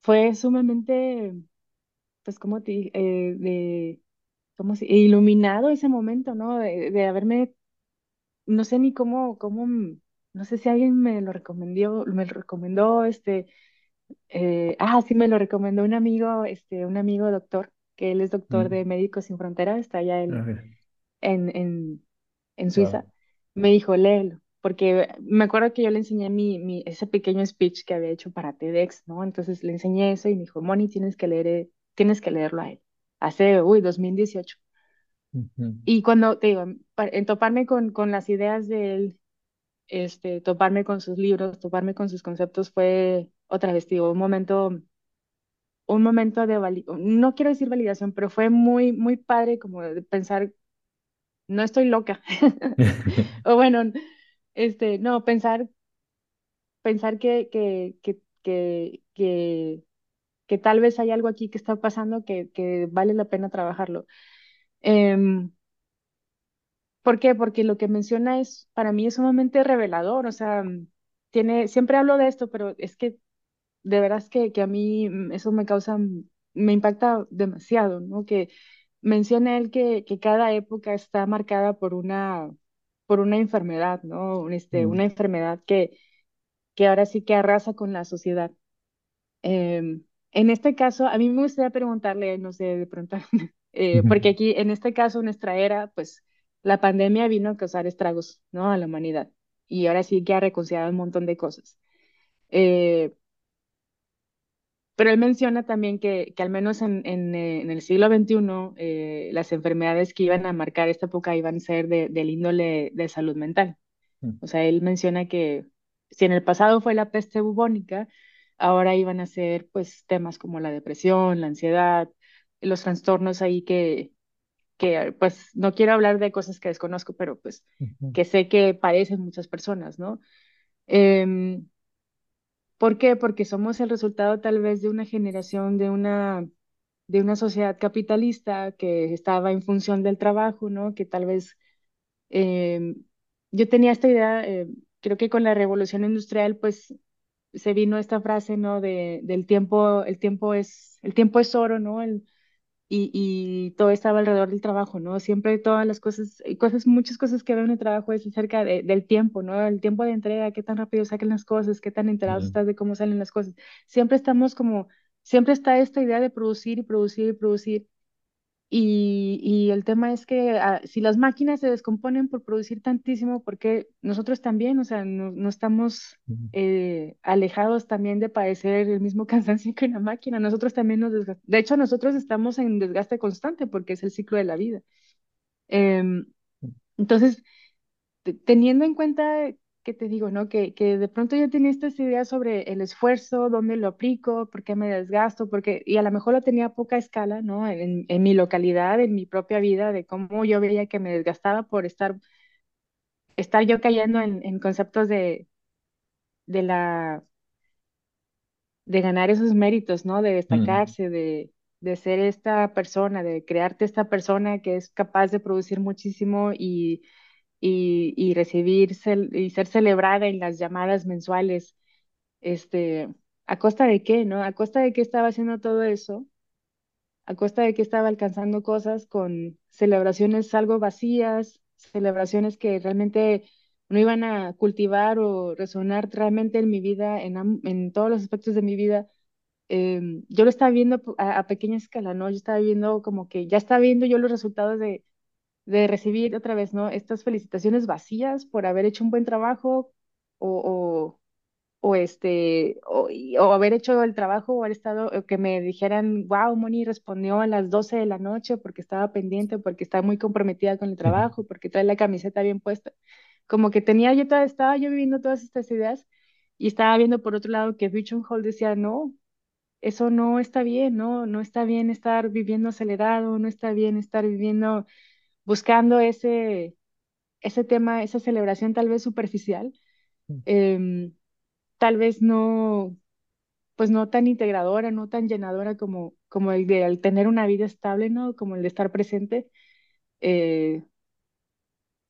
fue sumamente, pues, como te, eh, de, como si, iluminado ese momento, ¿no? De, de haberme no sé ni cómo, cómo, no sé si alguien me lo recomendó, me lo recomendó, este, eh, ah, sí, me lo recomendó un amigo, este, un amigo doctor, que él es doctor de Médicos Sin Fronteras, está allá en, en, en, en Suiza, me dijo, léelo, porque me acuerdo que yo le enseñé mi, mi, ese pequeño speech que había hecho para TEDx, ¿no? Entonces le enseñé eso y me dijo, Moni, tienes que leer, eh, tienes que leerlo a él, hace, uy, 2018. Y cuando, te digo, en toparme con, con las ideas de él, este, toparme con sus libros, toparme con sus conceptos fue otra vez, digo, un momento, un momento de, no quiero decir validación, pero fue muy, muy padre como de pensar, no estoy loca. o bueno, este, no, pensar, pensar que, que, que, que, que, que tal vez hay algo aquí que está pasando que, que vale la pena trabajarlo. Em, ¿por qué? Porque lo que menciona es, para mí es sumamente revelador, o sea, tiene, siempre hablo de esto, pero es que de veras que, que a mí mm, eso me causa, mm, me impacta demasiado, ¿no? Que menciona él que, que cada época está marcada por una, por una enfermedad, ¿no? Este, una enfermedad que, que ahora sí que arrasa con la sociedad. Em, en este caso, a mí me gustaría preguntarle, no sé, de pronto, eh, porque aquí en este caso, nuestra era, pues la pandemia vino a causar estragos, ¿no? A la humanidad. Y ahora sí que ha reconciliado un montón de cosas. Eh, pero él menciona también que, que al menos en, en, eh, en el siglo XXI, eh, las enfermedades que iban a marcar esta época iban a ser de, del índole de salud mental. Mm. O sea, él menciona que si en el pasado fue la peste bubónica, ahora iban a ser pues temas como la depresión, la ansiedad, los trastornos ahí que, que pues no quiero hablar de cosas que desconozco, pero pues que sé que padecen muchas personas, ¿no? Em, ¿Por qué? Porque somos el resultado tal vez de una generación, de una, de una sociedad capitalista que estaba en función del trabajo, ¿no? Que tal vez em, yo tenía esta idea, eh, creo que con la revolución industrial, pues se vino esta frase, ¿no? De, del tiempo, el tiempo es, el tiempo es oro, ¿no? El, y, todo estaba alrededor del trabajo, ¿no? Siempre todas las cosas, cosas muchas cosas que veo en el trabajo es acerca del tiempo, ¿no? El tiempo de entrega, qué tan rápido saquen las cosas, qué tan enterados estás de cómo salen las cosas. Siempre estamos como, siempre está esta idea de producir y producir y producir y, y, el tema es que ah, si las máquinas se descomponen por producir tantísimo, porque nosotros también, o sea, no, no estamos eh, alejados también de padecer el mismo cansancio que una máquina, nosotros también nos desgastamos. De hecho, nosotros estamos en desgaste constante porque es el ciclo de la vida. Em, entonces, teniendo en cuenta ¿qué te digo, no? Que, que de pronto yo tenía estas ideas sobre el esfuerzo, dónde lo aplico, por qué me desgasto, porque, y a lo mejor lo tenía a poca escala, ¿no? En, en mi localidad, en mi propia vida, de cómo yo veía que me desgastaba por estar, estar yo cayendo en, en conceptos de, de la de ganar esos méritos, ¿no? De Mm, destacarse, de, de ser esta persona, de crearte esta persona que es capaz de producir muchísimo y, y, y recibir y ser celebrada en las llamadas mensuales, este, ¿a costa de qué, no? ¿A costa de qué estaba haciendo todo eso? ¿A costa de que estaba alcanzando cosas con celebraciones algo vacías, celebraciones que realmente no iban a cultivar o resonar realmente en mi vida, en, en todos los aspectos de mi vida? em, yo lo estaba viendo a, a pequeña escala, ¿no? Yo estaba viendo como que ya estaba viendo yo los resultados de, de recibir otra vez, ¿no? Estas felicitaciones vacías por haber hecho un buen trabajo o, o, o este, o, haber hecho el trabajo o haber estado, que me dijeran, wow, Moni respondió a las 12 de la noche porque estaba pendiente, porque está muy comprometida con el trabajo, porque trae la camiseta bien puesta. Como que tenía yo, toda, estaba yo viviendo todas estas ideas y estaba viendo por otro lado que Richard Hall decía, no eso no está bien, ¿no? No está bien estar viviendo acelerado, no está bien estar viviendo, buscando ese, ese tema, esa celebración tal vez superficial, em, tal vez no, pues no tan integradora, no tan llenadora como, como el de al tener una vida estable, ¿no? Como el de estar presente. Eh,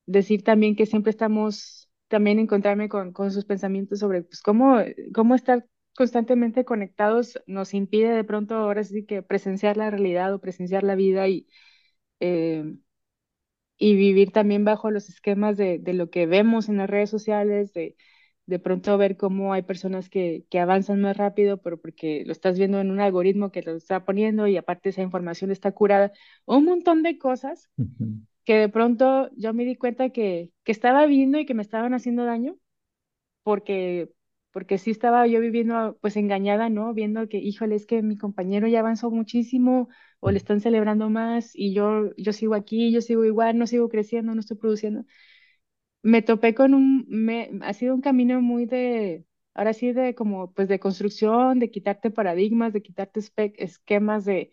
decir también que siempre estamos, también encontrarme con, con sus pensamientos sobre pues, cómo, cómo estar constantemente conectados nos impide de pronto ahora sí que presenciar la realidad o presenciar la vida y, eh, y vivir también bajo los esquemas de, de lo que vemos en las redes sociales, de, de pronto ver cómo hay personas que, que avanzan más rápido, pero porque lo estás viendo en un algoritmo que lo está poniendo y aparte esa información está curada, un montón de cosas que de pronto yo me di cuenta que, que estaba viendo y que me estaban haciendo daño, porque, porque sí estaba yo viviendo pues engañada, ¿no? Viendo que, híjole, es que mi compañero ya avanzó muchísimo o le están celebrando más y yo, yo sigo aquí, yo sigo igual, no sigo creciendo, no estoy produciendo. Me topé con un, me, ha sido un camino muy de, ahora sí de como pues de construcción, de quitarte paradigmas, de quitarte esquemas de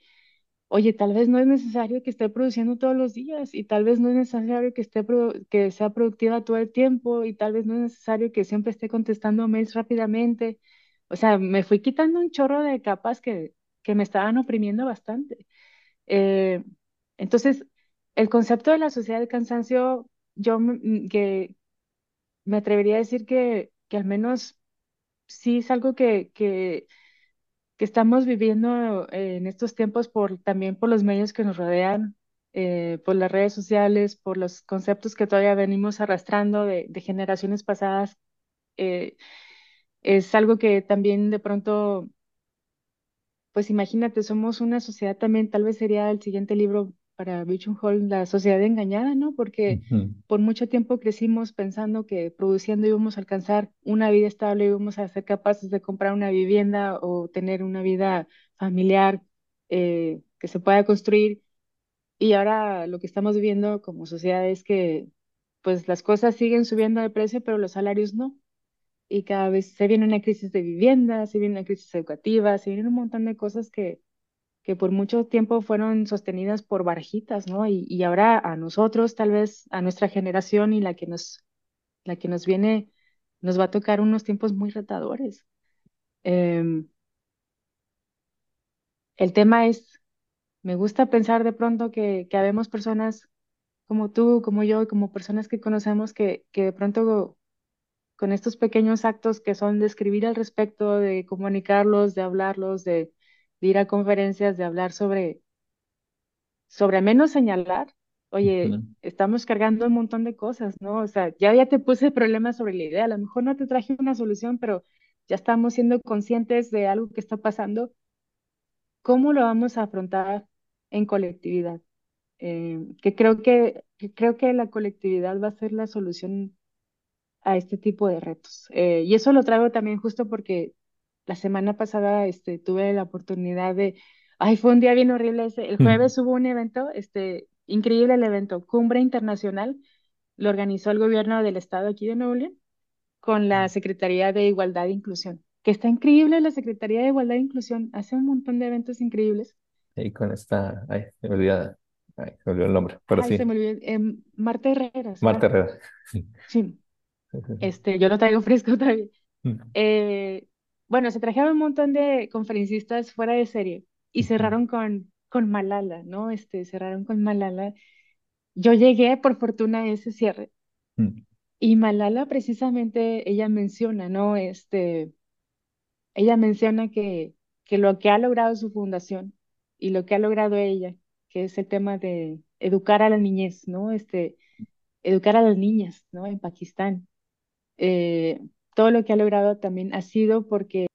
Oye, tal vez no es necesario que esté produciendo todos los días y tal vez no es necesario que esté que sea productiva todo el tiempo y tal vez no es necesario que siempre esté contestando mails rápidamente. O sea, me fui quitando un chorro de capas que, que me estaban oprimiendo bastante. Eh, entonces, el concepto de la sociedad del cansancio, yo me- que me atrevería a decir que, que al menos sí es algo que, que estamos viviendo en estos tiempos por también por los medios que nos rodean, eh, por las redes sociales, por los conceptos que todavía venimos arrastrando de, de generaciones pasadas. eh, es algo que también de pronto, pues imagínate, somos una sociedad también, tal vez sería el siguiente libro para Byung Hall, La sociedad engañada, ¿no? Porque por mucho tiempo crecimos pensando que produciendo íbamos a alcanzar una vida estable, íbamos a ser capaces de comprar una vivienda o tener una vida familiar eh, que se pueda construir. Y ahora lo que estamos viviendo como sociedad es que pues las cosas siguen subiendo de precio, pero los salarios no. Y cada vez se viene una crisis de vivienda, se viene una crisis educativa, se vienen un montón de cosas que que por mucho tiempo fueron sostenidas por barajitas, ¿no? Y, y ahora a nosotros, tal vez a nuestra generación y la que nos, la que nos viene, nos va a tocar unos tiempos muy retadores. Em, el tema es, me gusta pensar de pronto que, que habemos personas como tú, como yo, como personas que conocemos que, que de pronto con estos pequeños actos que son de escribir al respecto, de comunicarlos, de hablarlos, de, de ir a conferencias, de hablar sobre sobre menos señalar, oye, estamos cargando un montón de cosas, ¿no? O sea, ya, ya te puse problemas sobre la idea, a lo mejor no te traje una solución, pero ya estamos siendo conscientes de algo que está pasando. ¿Cómo lo vamos a afrontar en colectividad? Eh, que creo que, que creo que la colectividad va a ser la solución a este tipo de retos. Eh, y eso lo traigo también justo porque la semana pasada este, tuve la oportunidad de, ay, fue un día bien horrible ese. El jueves hubo un evento, este, increíble el evento, Cumbre Internacional, lo organizó el gobierno del estado aquí de Nuevo León con la Secretaría de Igualdad e Inclusión, que está increíble la Secretaría de Igualdad e Inclusión, hace un montón de eventos increíbles. Y con esta, ay, me olvida, ay, me olvidó el nombre, pero Ay, se sí, me olvidó, em, Marta Herrera, Marta. Herrera. Sí, este, yo lo traigo fresco también. Eh, bueno, se trajeron un montón de conferencistas fuera de serie y cerraron con, con Malala, ¿no? Este, cerraron con Malala. Yo llegué, por fortuna, a ese cierre. Y Malala precisamente, ella menciona, ¿no? Este, ella menciona que, que lo que ha logrado su fundación y lo que ha logrado ella, que es el tema de educar a la niñez, ¿no? Este, educar a las niñas, ¿no? En Pakistán. Eh, todo lo que ha logrado también ha sido porque,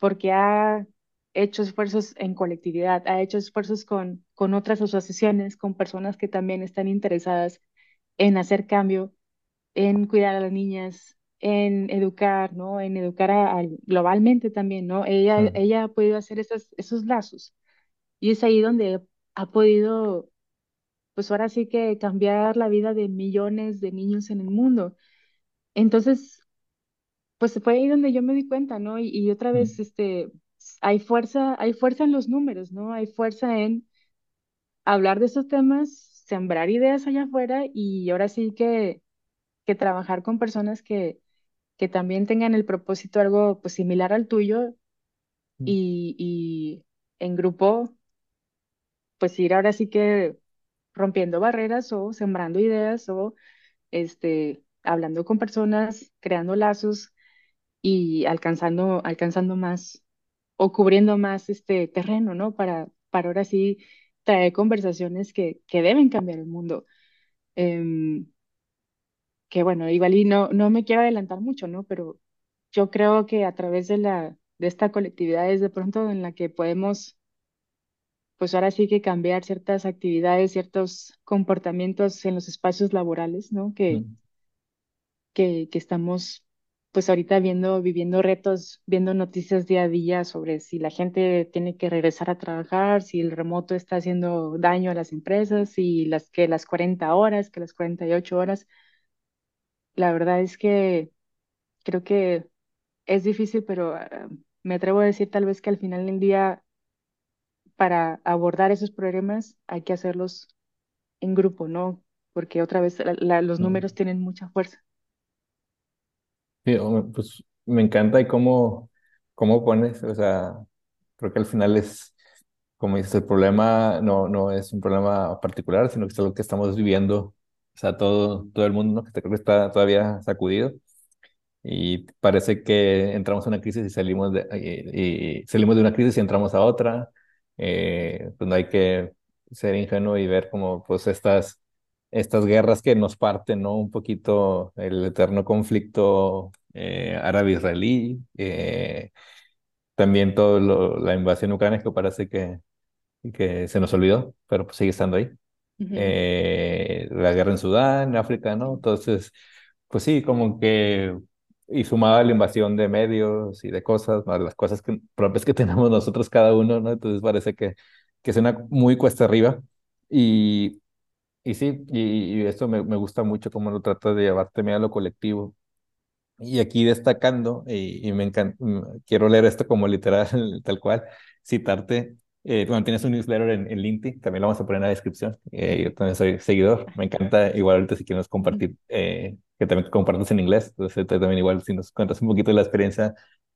porque ha hecho esfuerzos en colectividad, ha hecho esfuerzos con, con otras asociaciones, con personas que también están interesadas en hacer cambio en cuidar a las niñas, en educar, ¿no? En educar a, a- globalmente también, ¿no? Ella, ella ha podido hacer esos, esos lazos y es ahí donde ha podido, pues ahora sí que cambiar la vida de millones de niños en el mundo. Entonces, pues fue ahí donde yo me di cuenta, ¿no? Y, y otra vez, este, hay fuerza, hay fuerza en los números, ¿no? Hay fuerza en hablar de esos temas, sembrar ideas allá afuera y ahora sí que, que trabajar con personas que que también tengan el propósito algo pues similar al tuyo ujú. y, y en grupo pues ir ahora sí que rompiendo barreras o sembrando ideas o este hablando con personas, creando lazos y alcanzando alcanzando más o cubriendo más este terreno, ¿no? Para para ahora sí traer conversaciones que que deben cambiar el mundo. Em, que bueno, igual y no, no me quiero adelantar mucho, ¿no? Pero yo creo que a través de la, de esta colectividad es de pronto en la que podemos, pues ahora sí que cambiar ciertas actividades, ciertos comportamientos en los espacios laborales, ¿no? Que. Que, que estamos, pues ahorita viendo, viviendo retos, viendo noticias día a día sobre si la gente tiene que regresar a trabajar, si el remoto está haciendo daño a las empresas, y las que las 40 horas, que las 48 horas. La verdad es que creo que Es difícil, pero ah, me atrevo a decir tal vez que al final del día, para abordar esos problemas, hay que hacerlos en grupo, ¿no? Porque otra vez la- la- los números tienen mucha fuerza. Pues me encanta y cómo, cómo pones, o sea, creo que al final es, como dices, el problema no, no es un problema particular, sino que es algo que estamos viviendo, o sea, todo, todo el mundo, ¿no? Que creo que está todavía sacudido y parece que entramos a una crisis y salimos de, y, salimos de una crisis y entramos a otra. Eh, pues no hay que ser ingenuo y ver como pues estas, estas guerras que nos parten, ¿no? Un poquito el eterno conflicto eh, árabe-israelí, eh, también todo lo- la invasión ucraniana que parece que, que se nos olvidó, pero pues sigue estando ahí Ujú, eh, la guerra en Sudán, África, ¿no? Entonces, pues sí, como que, y sumaba la invasión de medios y de cosas, más las cosas que, propias que tenemos nosotros cada uno, ¿no? Entonces parece que, que suena muy cuesta arriba. Y, y sí, y, y esto me, me gusta mucho cómo lo trata de llevar también a lo colectivo. Y aquí destacando, y, y me encanta, quiero leer esto como literal, tal cual, citarte. Eh, bueno, tienes un newsletter en, en LinkedIn, también lo vamos a poner en la descripción. Eh, yo también soy seguidor, me encanta. Igual ahorita si quieres compartir, eh, que también compartas en inglés, entonces tú también igual si nos cuentas un poquito de la experiencia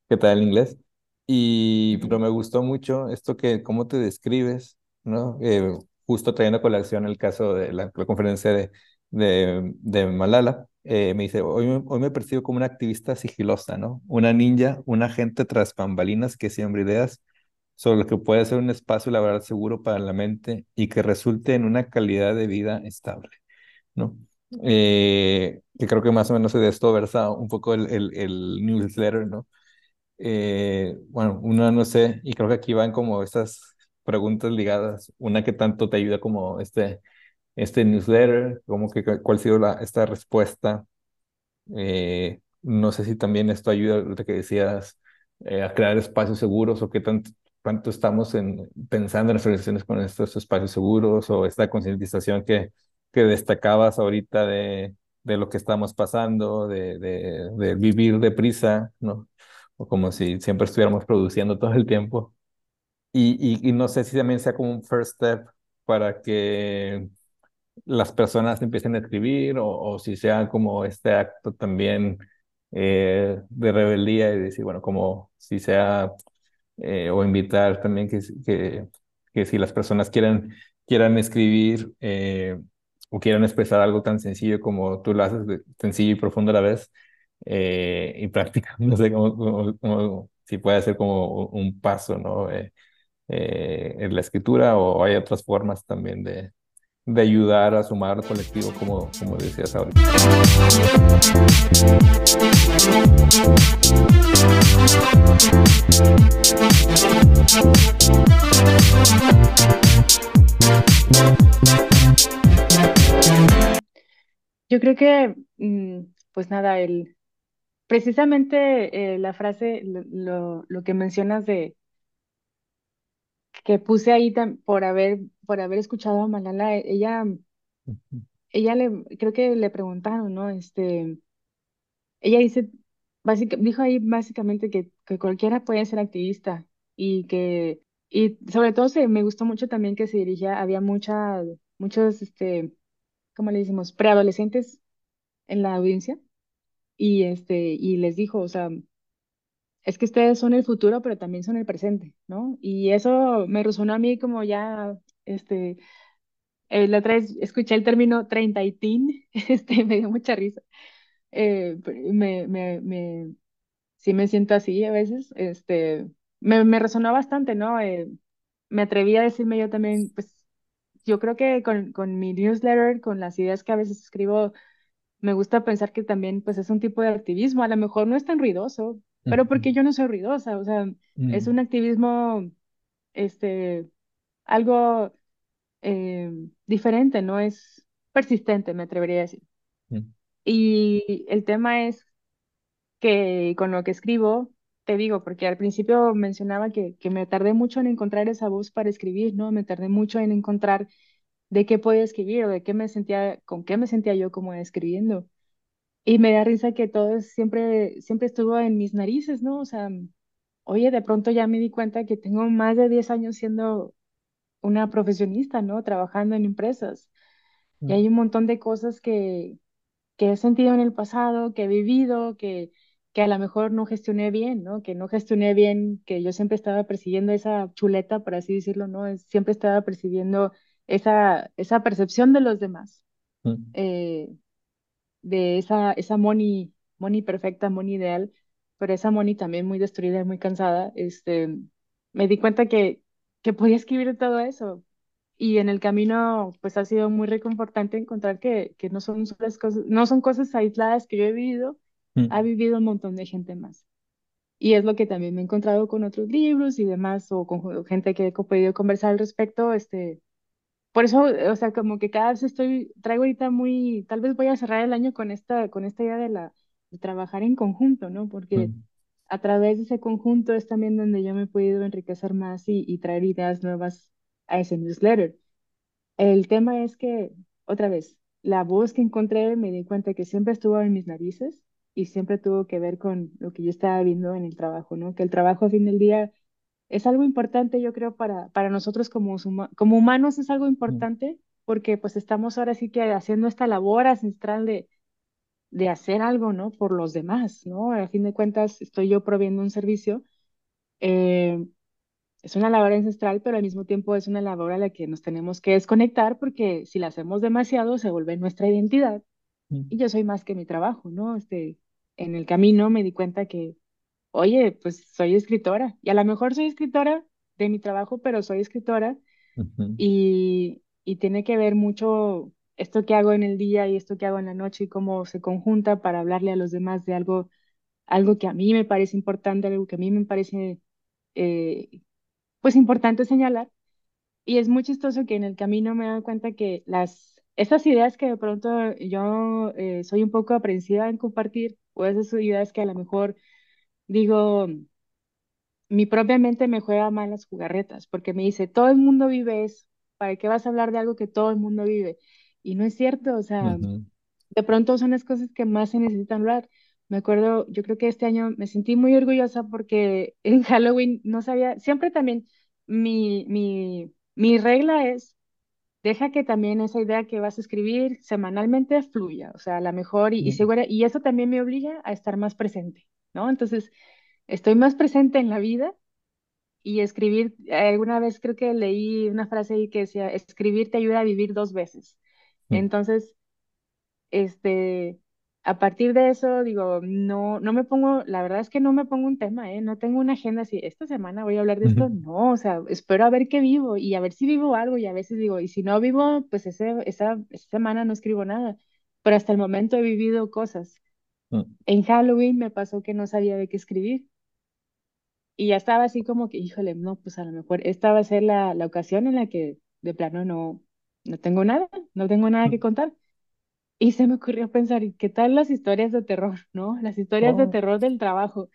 que te da el inglés. Y pero me gustó mucho esto que, cómo te describes, ¿no? Justo trayendo a colación el caso de la, la conferencia de, de, de Malala eh, me dice, hoy, hoy me percibo como una activista sigilosa, ¿no? Una ninja, una agente tras bambalinas que siembra ideas sobre lo que puede ser un espacio laboral seguro para la mente y que resulte en una calidad de vida estable, ¿no? Eh, que creo que más o menos de esto versa un poco el, el, el newsletter, ¿no? Eh, bueno, una no sé, y creo que aquí van como estas preguntas ligadas, una que tanto te ayuda como este, este newsletter, como que cuál ha sido la, esta respuesta eh, no sé si también esto ayuda, lo que decías, eh, a crear espacios seguros o qué tanto, cuánto estamos en, pensando en las relaciones con estos espacios seguros o esta concientización que, que destacabas ahorita de, de lo que estamos pasando, de, de, de vivir deprisa, ¿no? O como si siempre estuviéramos produciendo todo el tiempo. Y, y, y no sé si también sea como un first step para que las personas empiecen a escribir o, o si sea como este acto también eh, de rebeldía y decir, bueno, como si sea, eh, o invitar también que, que, que, si las personas quieran, quieran escribir eh, o quieran expresar algo tan sencillo como tú lo haces, sencillo y profundo a la vez, y práctica, no sé cómo, si puede ser como un paso, ¿no? En la escritura o hay otras formas también de, de ayudar a sumar al colectivo, como, como decías ahorita. Yo creo que, mm, pues nada, el, precisamente eh, la frase, lo, lo que mencionas de que puse ahí por haber, por haber escuchado a Malala, ella, ella le, creo que le preguntaron, ¿no? Este, ella dice, dijo ahí básicamente que, que cualquiera puede ser activista y que, y sobre todo se, me gustó mucho también que se dirigía, había mucha, muchos, este, ¿cómo le decimos? Preadolescentes en la audiencia y este, y les dijo, o sea, es que ustedes son el futuro, pero también son el presente, ¿no? Y eso me resonó a mí como ya, este, eh, la otra vez escuché el término treinta y teen, este, me dio mucha risa. Eh, me, me, me, sí me siento así a veces, este, me, me resonó bastante, ¿no? Eh, me atreví a decirme yo también, pues, yo creo que con, con mi newsletter, con las ideas que a veces escribo, me gusta pensar que también, pues, es un tipo de activismo, a lo mejor no es tan ruidoso, pero porque yo no soy ruidosa, o sea, es un activismo, este, algo eh, diferente, no es persistente, me atrevería a decir. Y el tema es que con lo que escribo, te digo, porque al principio mencionaba que, que me tardé mucho en encontrar esa voz para escribir, ¿no? Me tardé mucho en encontrar de qué podía escribir o de qué me sentía, con qué me sentía yo como escribiendo. Y me da risa que todo siempre, siempre estuvo en mis narices, ¿no? O sea, oye, de pronto ya me di cuenta que tengo más de 10 años siendo una profesionista, ¿no? Trabajando en empresas. Y hay un montón de cosas que, que he sentido en el pasado, que he vivido, que, que a lo mejor no gestioné bien, ¿no? Que no gestioné bien, que yo siempre estaba persiguiendo esa chuleta, por así decirlo, ¿no? Siempre estaba persiguiendo esa, esa percepción de los demás. Eh, de esa, esa Moni, Moni perfecta, Moni ideal, pero esa Moni también muy destruida y muy cansada, este, me di cuenta que, que podía escribir todo eso. Y en el camino, pues ha sido muy reconfortante encontrar que, que no, son cosas, no son cosas aisladas que yo he vivido, mm. ha vivido un montón de gente más. Y es lo que también me he encontrado con otros libros y demás, o con gente que he podido conversar al respecto, este, por eso, o sea, como que cada vez estoy, traigo ahorita muy, tal vez voy a cerrar el año con esta, con esta idea de la, de trabajar en conjunto, ¿no? Porque a través de ese conjunto es también donde yo me he podido enriquecer más y, y traer ideas nuevas a ese newsletter. El tema es que, otra vez, la voz que encontré me di cuenta que siempre estuvo en mis narices y siempre tuvo que ver con lo que yo estaba viendo en el trabajo, ¿no? Que el trabajo a fin del día es algo importante, yo creo, para, para nosotros como, como humanos es algo importante porque pues estamos ahora sí que haciendo esta labor ancestral de, de hacer algo, ¿no? Por los demás, ¿no? A fin de cuentas estoy yo proviendo un servicio. Eh, es una labor ancestral, pero al mismo tiempo es una labor a la que nos tenemos que desconectar porque si la hacemos demasiado se vuelve nuestra identidad. Y yo soy más que mi trabajo, ¿no? Este, en el camino me di cuenta que oye, pues soy escritora y a lo mejor soy escritora de mi trabajo, pero soy escritora y, y tiene que ver mucho esto que hago en el día y esto que hago en la noche y cómo se conjunta para hablarle a los demás de algo, algo que a mí me parece importante, algo que a mí me parece eh, pues importante señalar. Y es muy chistoso que en el camino me doy cuenta que las, esas ideas que de pronto yo eh, soy un poco aprensiva en compartir, o esas ideas que a lo mejor digo, mi propia mente me juega mal las jugarretas, porque me dice, todo el mundo vive eso, ¿para qué vas a hablar de algo que todo el mundo vive? Y no es cierto, o sea, de pronto son las cosas que más se necesitan hablar. Me acuerdo, yo creo que este año me sentí muy orgullosa porque en Halloween no sabía, siempre también mi, mi, mi regla es deja que también esa idea que vas a escribir semanalmente fluya, o sea, a lo mejor y, y segura, y eso también me obliga a estar más presente, ¿no? Entonces, estoy más presente en la vida y escribir, alguna vez creo que leí una frase ahí que decía, escribir te ayuda a vivir dos veces. Entonces, este, a partir de eso, digo, no, no me pongo, la verdad es que no me pongo un tema, ¿eh? No tengo una agenda así, esta semana voy a hablar de esto, no, o sea, espero a ver qué vivo y a ver si vivo algo y a veces digo, y si no vivo, pues ese, esa, esa semana no escribo nada, pero hasta el momento he vivido cosas. mm, En Halloween me pasó que no sabía de qué escribir y ya estaba así como que, híjole, no, pues a lo mejor esta va a ser la, la ocasión en la que de plano no, no tengo nada, no tengo nada que contar. Y se me ocurrió pensar, ¿y qué tal las historias de terror, no? Las historias de Oh. terror del trabajo.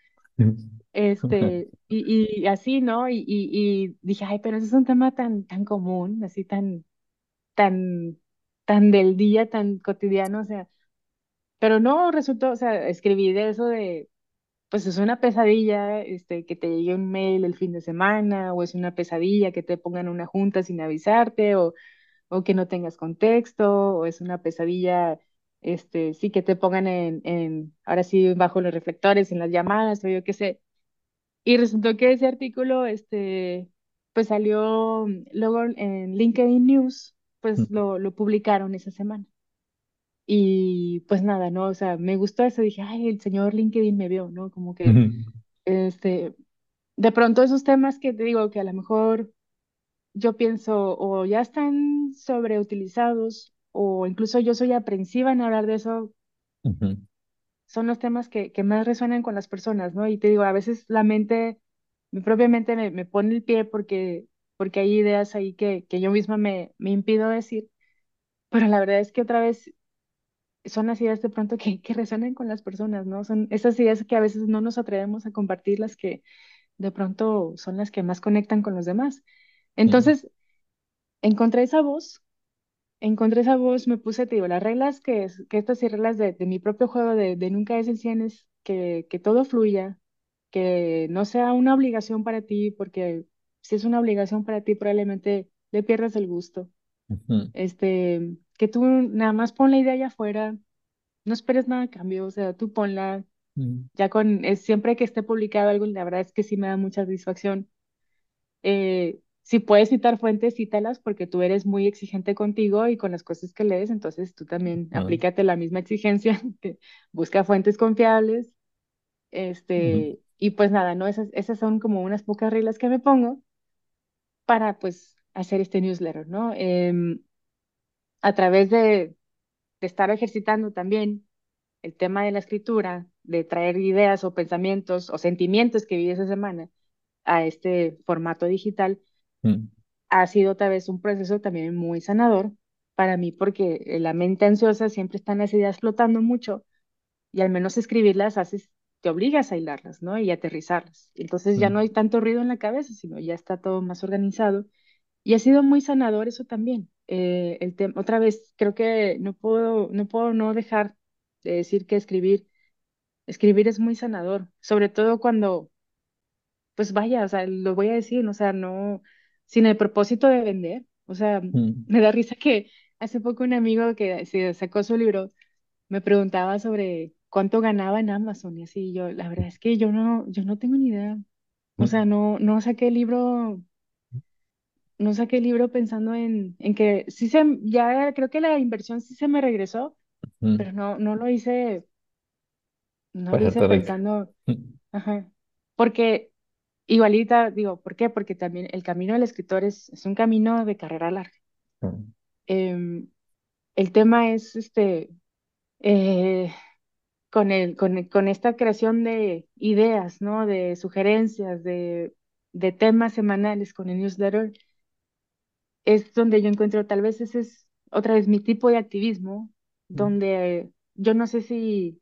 Este, y, y así, ¿no? Y, y, y dije, ay, pero ese es un tema tan, tan común, así tan, tan, tan del día, tan cotidiano, o sea, pero no resultó, o sea, escribí de eso de, pues es una pesadilla, este, que te llegue un mail el fin de semana, o es una pesadilla que te pongan una junta sin avisarte, o o que no tengas contexto, o es una pesadilla, este, sí que te pongan en, en, ahora sí, bajo los reflectores, en las llamadas, o yo qué sé. Y resultó que ese artículo, este, pues salió mm, luego en LinkedIn News, pues lo, lo publicaron esa semana. Y pues nada, ¿no? O sea, me gustó eso, dije, ay, el señor LinkedIn me vio, ¿no? Como que, este, de pronto esos temas que te digo que a lo mejor yo pienso o ya están sobreutilizados o incluso yo soy aprensiva en hablar de eso, son los temas que, que más resuenan con las personas, ¿no? Y te digo, a veces la mente, mi propia mente me, me pone el pie porque, porque hay ideas ahí que, que yo misma me, me impido decir, pero la verdad es que otra vez son las ideas de pronto que, que resuenan con las personas, ¿no? Son esas ideas que a veces no nos atrevemos a compartir, las que de pronto son las que más conectan con los demás. Entonces, encontré esa voz encontré esa voz, me puse, te digo, las reglas que, es- que estas y reglas de, de mi propio juego de, de nunca es el 100 es que, que todo fluya, que no sea una obligación para ti, porque si es una obligación para ti, probablemente le pierdas el gusto. ujú, Este, que tú nada más pon la idea allá afuera, no esperes nada a cambio, o sea, tú ponla, mm, ya con, es, siempre que esté publicado algo, la verdad es que sí me da mucha satisfacción. Eh, si puedes citar fuentes, cítalas porque tú eres muy exigente contigo y con las cosas que lees, entonces tú también aplícate la misma exigencia, busca fuentes confiables, este, y pues nada, ¿no? Esas, esas son como unas pocas reglas que me pongo para pues hacer este newsletter, ¿no? Em, a través de, de estar ejercitando también el tema de la escritura, de traer ideas o pensamientos o sentimientos que viví esa semana a este formato digital, mm, ha sido tal vez un proceso también muy sanador para mí porque eh, la mente ansiosa siempre están las ideas flotando mucho y al menos escribirlas haces, te obligas a hilarlas, ¿no? Y aterrizarlas. Entonces ya no hay mm, tanto ruido en la cabeza, sino ya está todo más organizado. Y ha sido muy sanador eso también. Eh, el otra vez, creo que no puedo, no puedo no dejar de decir que escribir, escribir es muy sanador, sobre todo cuando pues vaya, o sea, lo voy a decir, o sea, no, sin el propósito de vender. O sea, mm, me da risa que hace poco un amigo que se sacó su libro me preguntaba sobre cuánto ganaba en Amazon y así, yo, la verdad es que yo no, yo no tengo ni idea. O sea, no, no saqué el libro, no saqué el libro pensando en, en que sí se, ya creo que la inversión sí se me regresó, mm. pero no, no lo hice, no Para lo hice pensando, ajá, porque Igualita, digo, ¿por qué? Porque también el camino del escritor es, es un camino de carrera larga. mm, Em, el tema es, este, eh, con el, con, el- con esta creación de ideas, ¿no? De sugerencias, de, de temas semanales con el newsletter, es donde yo encuentro, tal vez ese es otra vez mi tipo de activismo, mm, donde yo no sé si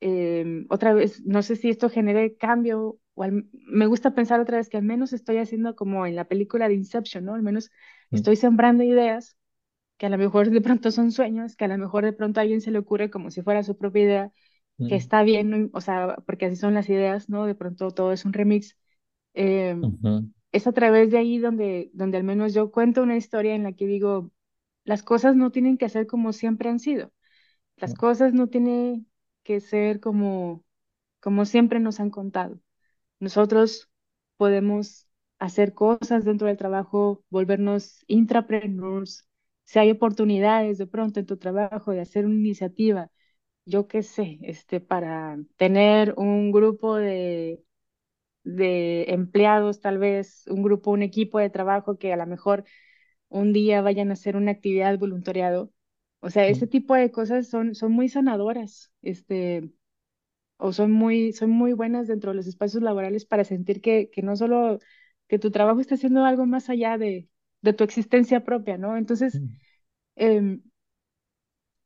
eh, otra vez, no sé si esto genere cambio, o al- me gusta pensar otra vez que al menos estoy haciendo como en la película de Inception, ¿no? Al menos mm, estoy sembrando ideas que a lo mejor de pronto son sueños, que a lo mejor de pronto a alguien se le ocurre como si fuera su propia idea, que mm, está bien, ¿no? o sea, porque así son las ideas, ¿no? De pronto todo es un remix. Eh, ujú. es a través de ahí donde, donde al menos yo cuento una historia en la que digo, las cosas no tienen que ser como siempre han sido. Las cosas no tienen que ser como, como siempre nos han contado. Nosotros podemos hacer cosas dentro del trabajo, volvernos intrapreneurs. Si hay oportunidades de pronto en tu trabajo de hacer una iniciativa, yo qué sé, este, para tener un grupo de, de empleados, tal vez un grupo, un equipo de trabajo que a lo mejor un día vayan a hacer una actividad voluntariado. O sea, ese tipo de cosas son, son muy sanadoras, este, o son muy, son muy buenas dentro de los espacios laborales para sentir que, que no solo que tu trabajo está haciendo algo más allá de, de tu existencia propia, ¿no? Entonces, em,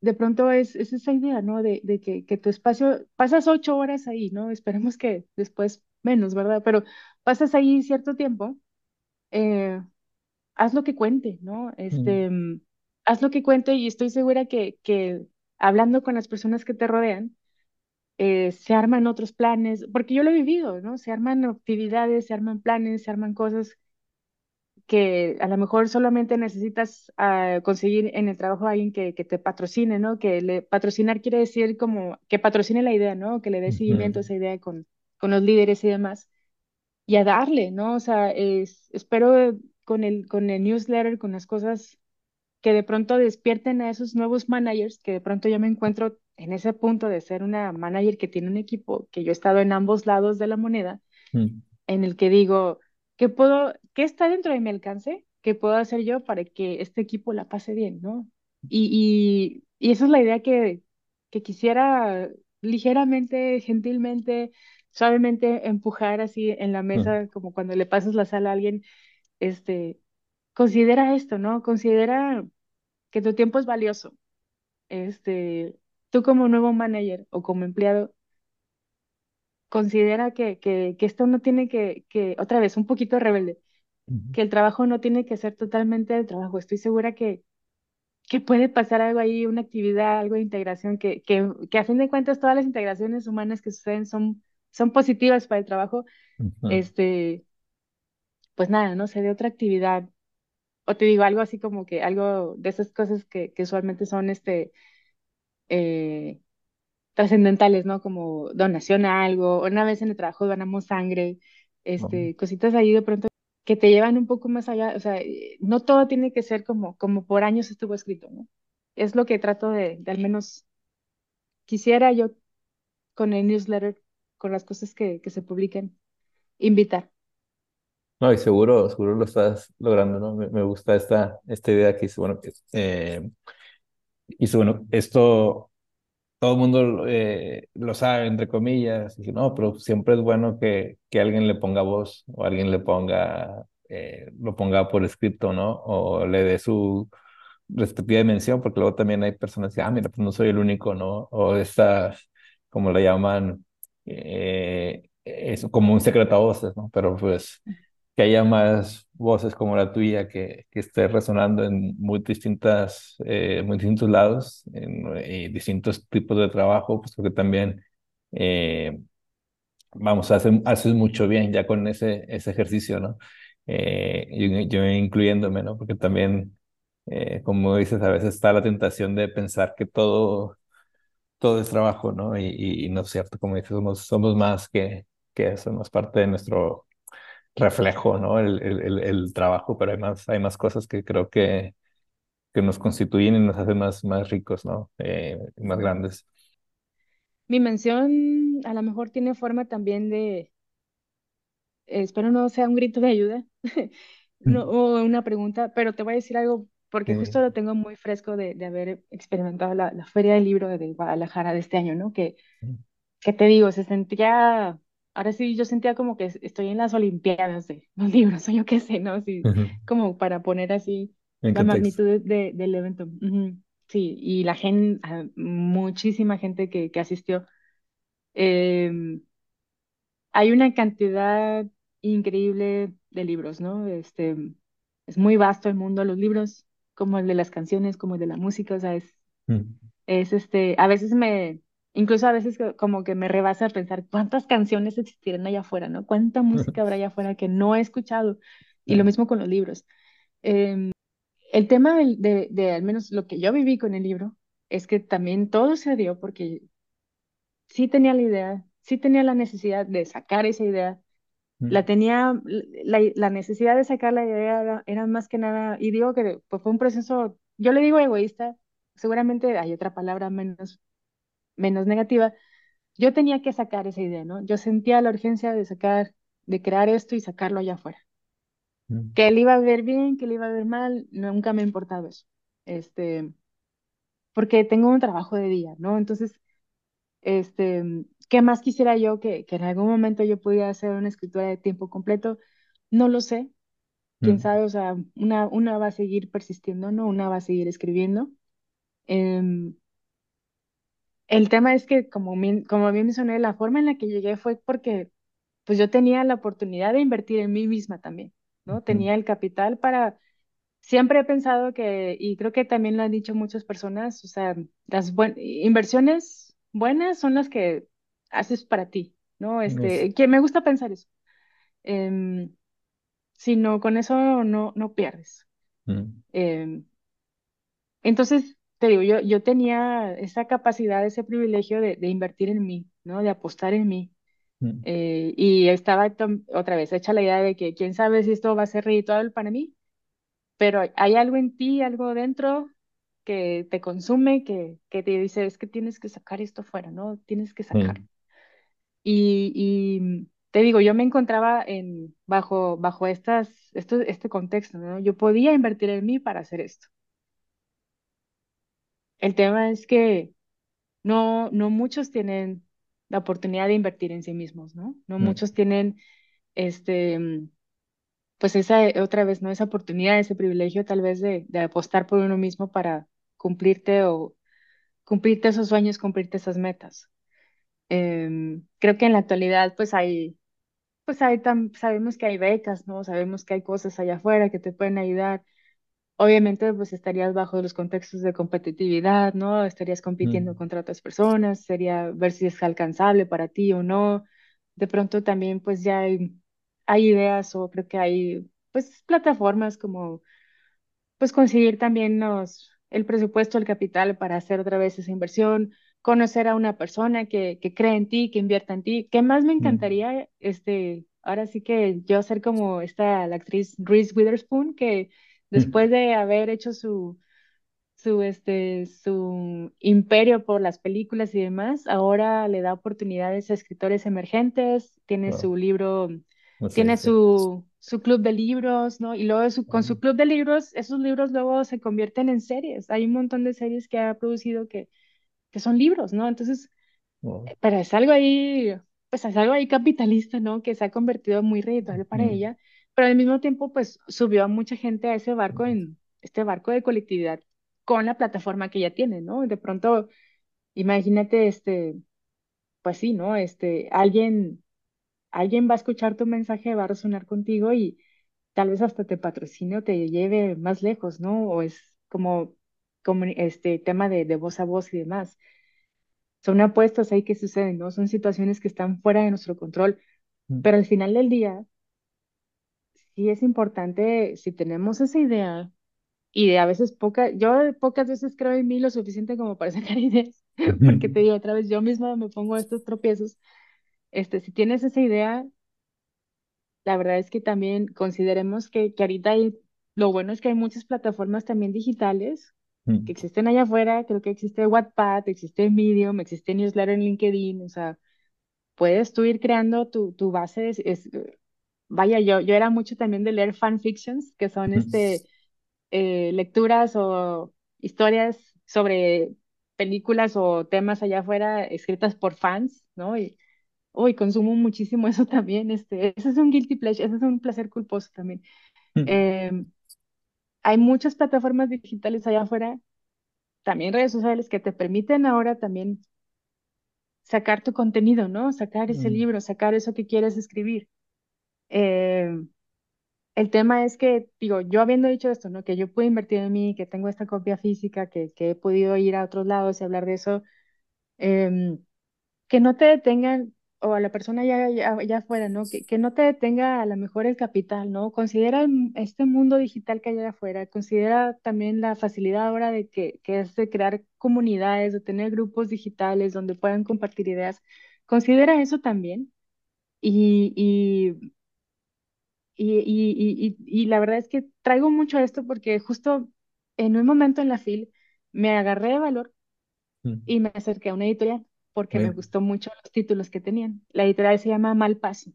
de pronto es, es, esa idea, ¿no? De, de que, que, tu espacio, pasas ocho horas ahí, ¿no? Esperemos que después menos, ¿verdad? Pero pasas ahí cierto tiempo, eh, haz lo que cuente, ¿no? Este, mm, haz lo que cuente y estoy segura que, que hablando con las personas que te rodean, eh, se arman otros planes, porque yo lo he vivido, ¿no? Se arman actividades, se arman planes, se arman cosas que a lo mejor solamente necesitas uh, conseguir en el trabajo a alguien que, que, te patrocine, ¿no? Que le, patrocinar quiere decir como que patrocine la idea, ¿no? Que le dé seguimiento a esa idea con, con los líderes y demás. Y a darle, ¿no? O sea, es, espero con el, con el newsletter, con las cosas que de pronto despierten a esos nuevos managers, que de pronto yo me encuentro en ese punto de ser una manager que tiene un equipo, que yo he estado en ambos lados de la moneda, mm. en el que digo, ¿qué puedo, qué está dentro de mi alcance? ¿Qué puedo hacer yo para que este equipo la pase bien, no? Y, y, y esa es la idea que, que quisiera ligeramente, gentilmente, suavemente empujar así en la mesa, como cuando le pasas la sala a alguien, este, considera esto, ¿no? Considera que tu tiempo es valioso. Este, tú como nuevo manager o como empleado, considera que, que, que esto no tiene que, que, otra vez, un poquito rebelde, que el trabajo no tiene que ser totalmente el trabajo. Estoy segura que, que puede pasar algo ahí, una actividad, algo de integración, que, que, que a fin de cuentas todas las integraciones humanas que suceden son, son positivas para el trabajo. Este, pues nada, no sé, de otra actividad. O te digo algo así como que algo de esas cosas que, que usualmente son este eh, trascendentales, ¿no? Como donación a algo, una vez en el trabajo donamos sangre, este, cositas ahí de pronto que te llevan un poco más allá, o sea, eh, no todo tiene que ser como, como por años estuvo escrito, ¿no? Es lo que trato de, de al menos, quisiera yo con el newsletter, con las cosas que, que se publiquen, invitar. No, y seguro, seguro lo estás logrando, ¿no? Me, me gusta esta, esta idea que hice, bueno, eh, hizo, bueno, esto todo el mundo eh, lo sabe, entre comillas, y no, pero siempre es bueno que, que alguien le ponga voz o alguien le ponga, eh, lo ponga por escrito, ¿no? O le dé su respectiva mención, porque luego también hay personas que, ah, mira, pues no soy el único, ¿no? O estas, como le llaman, eh, es como un secreto a voces, ¿no? Pero pues que haya más voces como la tuya que, que esté resonando en muy distintas, eh, muy distintos lados, en, eh, distintos tipos de trabajo, pues que también, eh, vamos, haces, haces mucho bien ya con ese, ese ejercicio, ¿no? yo, yo, incluyéndome, ¿no? Porque también, como dices, a veces está la tentación de pensar que todo, todo es trabajo, ¿no? Y, y, no es cierto, como dices, somos, somos más que, que eso, es parte de nuestro reflejo, ¿no? El, el, el, trabajo, pero hay más, hay más cosas que creo que, que nos constituyen y nos hacen más, más ricos, ¿no? Eh, más grandes. Mi mención a lo mejor tiene forma también de, espero no sea un grito de ayuda no, o una pregunta, pero te voy a decir algo porque justo lo tengo muy fresco de, de haber experimentado la, la, Feria del Libro de Guadalajara de este año, ¿no? Que, que te digo, se sentía ahora sí yo sentía como que estoy en las Olimpiadas de los libros, o yo qué sé, ¿no? Sí, como para poner así la magnitud de, del evento. Sí, y la gente, ah, muchísima gente que, que asistió. Em, hay una cantidad increíble de libros, ¿no? Este, es muy vasto el mundo de los libros, como el de las canciones, como el de la música, o sea, es, es este, a veces me, Incluso a veces co- como que me rebasa pensar cuántas canciones existirán allá afuera, ¿no? Cuánta música habrá allá afuera que no he escuchado. Y lo mismo con los libros. Em, el tema de, de, al menos lo que yo viví con el libro es que también todo se dio porque sí tenía la idea, sí tenía la necesidad de sacar esa idea, la Mm, tenía, la, la necesidad de sacar la idea era, era más que nada, y digo que pues, fue un proceso, yo le digo egoísta, seguramente hay otra palabra menos, menos negativa, yo tenía que sacar esa idea, ¿no? Yo sentía la urgencia de sacar, de crear esto y sacarlo allá afuera. mm, Que él iba a ver bien, que él iba a ver mal, nunca me ha importado eso. Este, porque tengo un trabajo de día, ¿no? Entonces, este, ¿qué más quisiera yo que, que en algún momento yo pudiera hacer una escritura de tiempo completo? No lo sé, quién mm, sabe, o sea, una, una va a seguir persistiendo, ¿no? Una va a seguir escribiendo. Em, el tema es que, como, bien- como bien mencioné, la forma en la que llegué fue porque pues yo tenía la oportunidad de invertir en mí misma también, ¿no? Tenía el capital para, siempre he pensado que, y creo que también lo han dicho muchas personas, o sea, las buen- inversiones buenas son las que haces para ti, ¿no? es- Este, que me gusta pensar eso. Em, si no, con eso no, no pierdes. Em, entonces, te digo, yo, yo tenía esa capacidad, ese privilegio de, de invertir en mí, ¿no? De apostar en mí. mm, Eh, y estaba otra vez hecha la idea de que quién sabe si esto va a ser redituable para mí, pero hay algo en ti, algo dentro que te consume, que, que te dice, es que tienes que sacar esto fuera, ¿no? Tienes que sacar. mm, Y, y te digo, yo me encontraba en, bajo, bajo estas, esto, este contexto, ¿no? Yo podía invertir en mí para hacer esto. El tema es que no, no muchos tienen la oportunidad de invertir en sí mismos, ¿no? No mm, muchos tienen este pues esa eh, otra vez, ¿no? Esa oportunidad, ese privilegio tal vez de, de apostar por uno mismo para cumplirte o cumplirte esos sueños, cumplirte esas metas. Em, creo que en la actualidad pues hay, pues hay tam- sabemos que hay becas, ¿no? Sabemos que hay cosas allá afuera que te pueden ayudar. Obviamente pues estarías bajo los contextos de competitividad, ¿no? Estarías compitiendo mm, contra otras personas, sería ver si es alcanzable para ti o no. De pronto también pues ya hay, hay ideas o creo que hay pues plataformas como pues conseguir también los, el presupuesto, el capital para hacer otra vez esa inversión, conocer a una persona que, que cree en ti, que invierta en ti. ¿Qué más me mm, encantaría? Este, ahora sí que yo ser como esta, la actriz Reese Witherspoon, que mm, después de haber hecho su, su, este, su imperio por las películas y demás, ahora le da oportunidades a escritores emergentes, tiene wow, su libro, no sé tiene su, su club de libros, ¿no? Y luego su- con su club de libros, esos libros luego se convierten en series. Hay un montón de series que ha producido que, que son libros, ¿no? Entonces, wow, pero es algo ahí, pues es algo ahí capitalista, ¿no? Que se ha convertido muy redituable para mm, ella, pero al mismo tiempo, pues subió a mucha gente a ese barco, en este barco de colectividad con la plataforma que ella tiene, ¿no? De pronto, imagínate, este, pues sí, ¿no? Este, alguien, alguien va a escuchar tu mensaje, va a resonar contigo y tal vez hasta te patrocine o te lleve más lejos, ¿no? O es como, como este tema de, de voz a voz y demás. Son apuestas ahí que suceden, ¿no? Son situaciones que están fuera de nuestro control, pero al final del día, sí es importante, si tenemos esa idea, y a veces poca, yo pocas veces creo en mí lo suficiente como para sacar ideas, porque te digo otra vez, yo misma me pongo estos tropiezos. Este, si tienes esa idea, la verdad es que también consideremos que, que ahorita hay, lo bueno es que hay muchas plataformas también digitales que mm, existen allá afuera, creo que existe Wattpad, existe Medium, existe Newsletter en LinkedIn, o sea, puedes tú ir creando tu, tu base, de- es, vaya, yo, yo era mucho también de leer fanfictions, que son este, eh, lecturas o historias sobre películas o temas allá afuera escritas por fans, ¿no? Y, consumo muchísimo eso también, este, ese es un guilty pleasure, ese es un placer culposo también. mm, Eh, hay muchas plataformas digitales allá afuera, también redes sociales que te permiten ahora también sacar tu contenido, ¿no? Sacar ese mm, libro, sacar eso que quieres escribir. Eh, el tema es que, digo, yo habiendo dicho esto, ¿no? Que yo puedo invertir en mí, que tengo esta copia física, que, que he podido ir a otros lados y hablar de eso, Em, que no te detengan, o a la persona ya, ya, ya afuera, ¿no? Que, que no te detenga a lo mejor el capital, ¿no? Considera el- este mundo digital que hay allá afuera, considera también la facilidad ahora de que, que es de crear comunidades, de tener grupos digitales donde puedan compartir ideas. Considera eso también. Y, y, y, y, y, y la verdad es que traigo mucho esto porque justo en un momento en la FIL me agarré de valor y me acerqué a una editorial porque me gustó mucho los títulos que tenían. La editorial se llama Malpaso.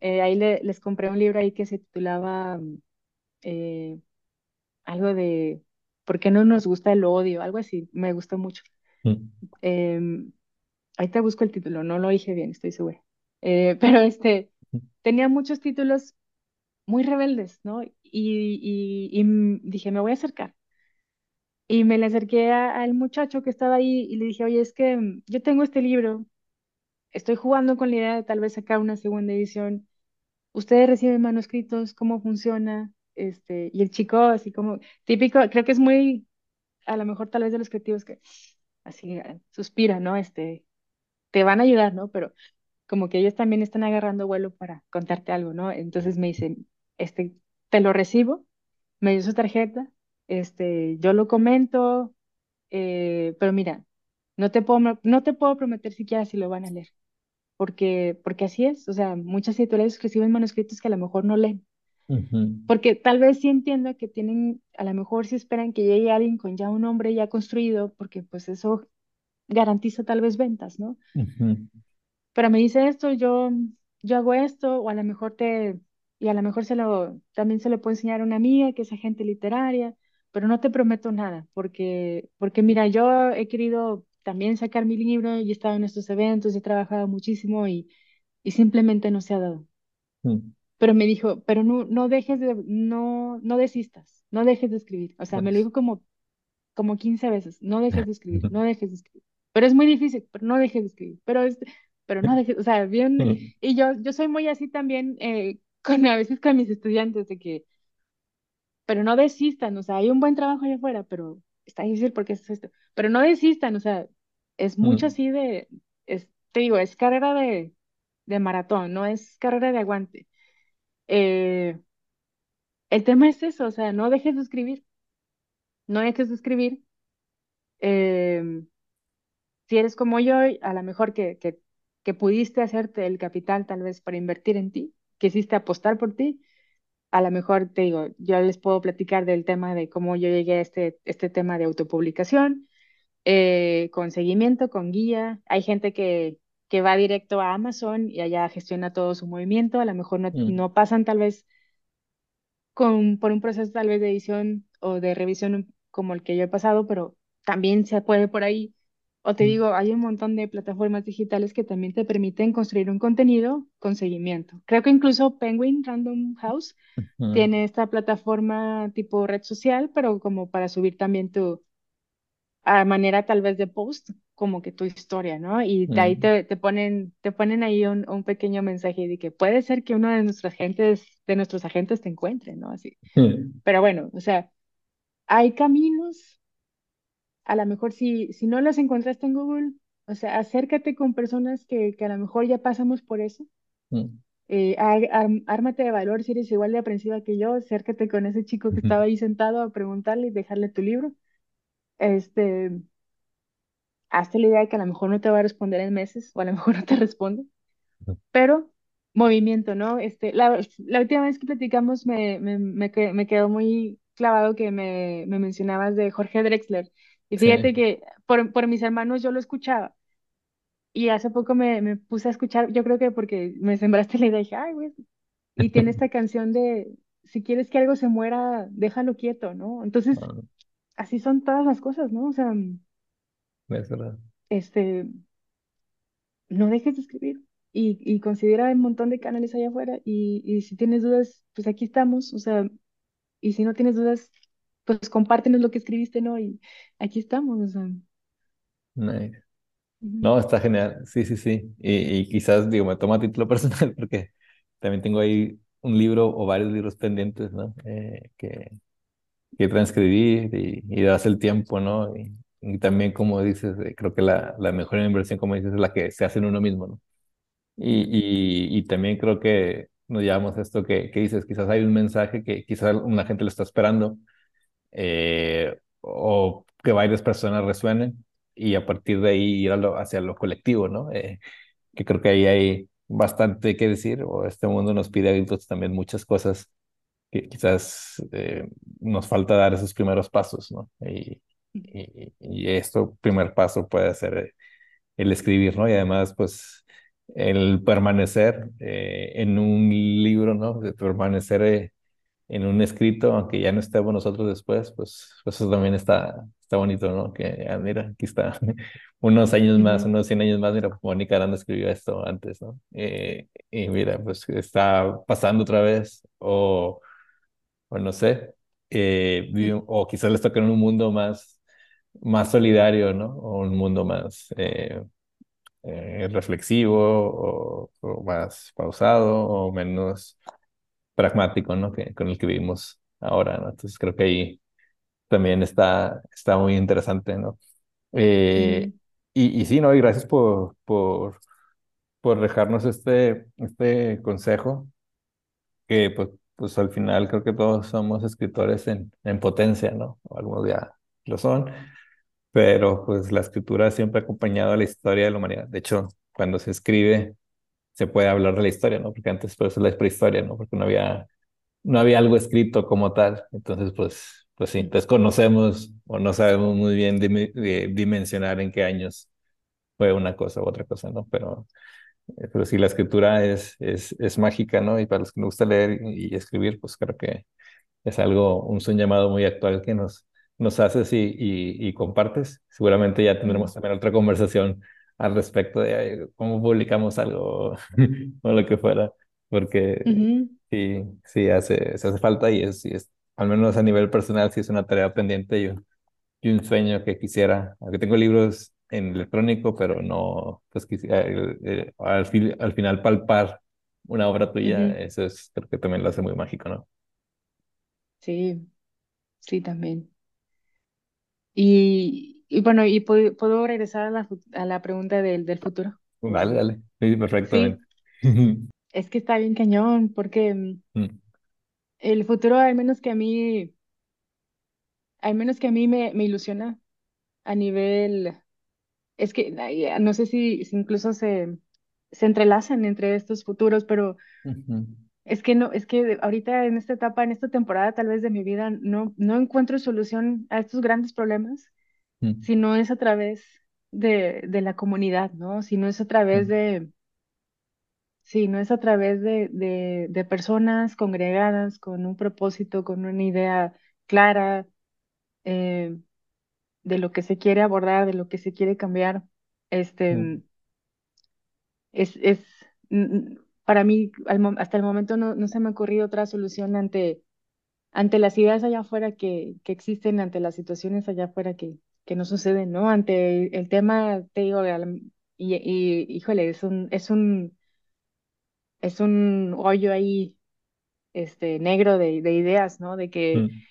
Eh, ahí le- les compré un libro ahí que se titulaba eh, algo de ¿Por qué no nos gusta el odio? Algo así, me gustó mucho. Em, ahí te busco el título, no lo dije bien, estoy segura. Eh, pero este, tenía muchos títulos muy rebeldes, ¿no? Y, dije, me voy a acercar. Y me le acerqué al muchacho que estaba ahí y le dije, oye, es que mm, yo tengo este libro, estoy jugando con la idea de tal vez sacar una segunda edición. ¿Ustedes reciben manuscritos? ¿Cómo funciona? Este, y el chico, así como, típico, creo que es muy, a lo mejor tal vez de los creativos que así eh, suspira, ¿no? Este, te van a ayudar, ¿no? Pero como que ellos también están agarrando vuelo para contarte algo, ¿no? Entonces me dicen, este, te lo recibo, me dio su tarjeta, este, yo lo comento, eh, pero mira, no te puedo, no te puedo prometer siquiera si lo van a leer, porque, porque así es, o sea, muchas editoriales reciben manuscritos que a lo mejor no leen, porque tal vez sí entiendo que tienen, a lo mejor sí esperan que llegue alguien con ya un nombre ya construido, porque pues eso garantiza tal vez ventas, ¿no? ujú, pero me dice esto, yo, yo hago esto, o a lo mejor te, y a lo mejor se lo, también se lo puedo enseñar a una amiga que es agente literaria, pero no te prometo nada, porque, porque mira, yo he querido también sacar mi libro y he estado en estos eventos, he trabajado muchísimo y, y simplemente no se ha dado. mm. Pero me dijo, pero no, no dejes de, no, no desistas, no dejes de escribir. O sea, me lo dijo como como 15 veces, no dejes de escribir, no dejes de escribir. Pero es muy difícil, pero no dejes de escribir. Pero es, pero no dejes, o sea, bien, mm, y yo, yo soy muy así también eh, con a veces con mis estudiantes de que, pero no desistan, o sea, hay un buen trabajo allá afuera, pero está difícil porque es esto, pero no desistan, o sea, es mucho así de, es, te digo, es carrera de, de maratón, no es carrera de aguante. Eh, el tema es eso, o sea, no dejes de escribir, no dejes de escribir. em, si eres como yo, a lo mejor que, que, que pudiste hacerte el capital tal vez para invertir en ti, quisiste apostar por ti, a lo mejor te digo, yo les puedo platicar del tema de cómo yo llegué a este, este tema de autopublicación, eh, con seguimiento, con guía. Hay gente que, que va directo a Amazon y allá gestiona todo su movimiento, a lo mejor no, mm, no pasan tal vez con, por un proceso tal vez de edición o de revisión como el que yo he pasado, pero también se puede por ahí. O te mm, digo, hay un montón de plataformas digitales que también te permiten construir un contenido con seguimiento. Creo que incluso Penguin Random House tiene esta plataforma tipo red social, pero como para subir también tu, a manera tal vez de post, como que tu historia, ¿no? Y de ahí mm, te, te ponen, te ponen ahí un, un pequeño mensaje de que puede ser que uno de nuestros agentes, de nuestros agentes te encuentre, ¿no? Así. Pero bueno, o sea, hay caminos, a lo mejor si, si no los encontraste en Google, o sea, acércate con personas que, que a lo mejor ya pasamos por eso. mm, Eh, ármate de valor si eres igual de aprensiva que yo, acércate con ese chico que estaba ahí sentado a preguntarle y dejarle tu libro. Este, hazte la idea de que a lo mejor no te va a responder en meses o a lo mejor no te responde, pero movimiento, ¿no? Este, la, la última vez que platicamos me, me, me, me quedó muy clavado que me, me mencionabas de Jorge Drexler. Y Sí. fíjate que por, por mis hermanos yo lo escuchaba. Y hace poco me, me puse a escuchar, yo creo que porque me sembraste la idea, dije, ay, güey. Y tiene esta canción de, si quieres que algo se muera, déjalo quieto, ¿no? Entonces, Ah, así son todas las cosas, ¿no? O sea, es verdad. este, no dejes de escribir y, y considera un montón de canales allá afuera y, y si tienes dudas, pues aquí estamos, o sea, y si no tienes dudas, pues compártenos lo que escribiste, ¿no? Y aquí estamos, o sea. Nice. No, está genial. Sí, sí, sí. Y, y quizás, digo, me toma a título personal porque también tengo ahí un libro o varios libros pendientes, ¿no? Eh, que, que transcribir y, y darse el tiempo, ¿no? Y, y también, como dices, eh, creo que la, la mejor inversión, como dices, es la que se hace en uno mismo, ¿no? Y, y, y también creo que nos llevamos a esto que, que dices, quizás hay un mensaje que quizás una gente lo está esperando, eh, o que varias personas resuenen, y a partir de ahí ir hacia lo colectivo, ¿no? Eh, que creo que ahí hay bastante que decir, o este mundo nos pide adultos también muchas cosas que quizás eh, nos falta dar esos primeros pasos, ¿no? Y, y, esto, primer paso puede ser el escribir, ¿no? Y además, pues, el permanecer en un libro, ¿no? De permanecer en un escrito, aunque ya no estemos nosotros después, pues, pues eso también está, está bonito, ¿no? Que, ah, mira, aquí está, unos años más, unos 100 años más, mira, Mónica Aranda escribió esto antes, ¿no? Eh, y mira, pues está pasando otra vez, o, o no sé, eh, o quizás les toca en un mundo más, más solidario, ¿no? O un mundo más... eh, eh, reflexivo o, o más pausado o menos pragmático, ¿no? Que, con el que vivimos ahora, ¿no? Entonces creo que ahí también está, está muy interesante, ¿no? Eh, ujú, y, y sí, ¿no? Y gracias por, por, por dejarnos este, este consejo, que pues, pues al final creo que todos somos escritores en, en potencia, ¿no? Algunos ya lo son, pero pues la escritura siempre ha acompañado a la historia de la humanidad. De hecho, cuando se escribe se puede hablar de la historia, ¿no? Porque antes pues es la prehistoria, ¿no? Porque no había, no había algo escrito como tal. Entonces, pues, pues sí, desconocemos o no sabemos muy bien de- dimensionar en qué años fue una cosa u otra cosa, ¿no? Pero, eh, pero sí, la escritura es, es, es mágica, ¿no? Y para los que nos gusta leer y escribir, pues creo que es algo, un, un llamado muy actual que nos, nos haces y, y, y compartes. Seguramente ya tendremos también otra conversación al respecto de cómo publicamos algo o lo que fuera, porque sí, sí hace, se hace falta y es, y es, al menos a nivel personal, sí es una tarea pendiente y un, y un sueño que quisiera, aunque tengo libros en electrónico, pero no, pues quisiera el- el- al, fin- al final palpar una obra tuya, eso es, creo que también lo hace muy mágico, ¿no? Sí, sí, también. Y, y bueno, y puedo, puedo regresar a la, a la pregunta del, del futuro. Dale, dale. Sí, Sí, perfectamente. es que está bien cañón, porque mm, Mm, el futuro, al menos que a mí, al menos que a mí me, me ilusiona a nivel, es que no sé si, si incluso se, se entrelazan entre estos futuros, pero es que no, es que ahorita en esta etapa, en esta temporada tal vez de mi vida, no, no encuentro solución a estos grandes problemas mm, si no es a través de, de la comunidad, ¿no? Si no es a través mm, de, si no es a través de, de, de personas congregadas con un propósito, con una idea clara eh, de lo que se quiere abordar, de lo que se quiere cambiar, mm, este, es, es, mm, para mí, hasta el momento no, no se me ha ocurrido otra solución ante ante las ideas allá afuera que, que existen, ante las situaciones allá afuera que, que no suceden, ¿no? Ante el tema, te digo, y, y híjole, es un, es un, es un hoyo ahí, este, negro de, de ideas, ¿no? De que, mm,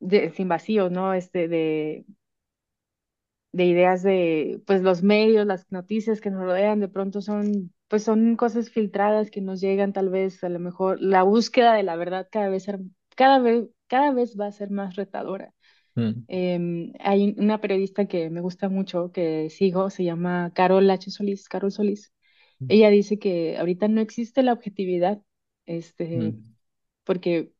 de, sin vacío, ¿no? Este, de, de ideas de, pues los medios, las noticias que nos rodean, de pronto son, pues son cosas filtradas que nos llegan tal vez, a lo mejor, la búsqueda de la verdad cada vez, cada vez, cada vez va a ser más retadora mm, Em, hay una periodista que me gusta mucho, que sigo, se llama Carol H. Solís, Carol Solís. Ella dice que ahorita no existe la objetividad, este, mm, porque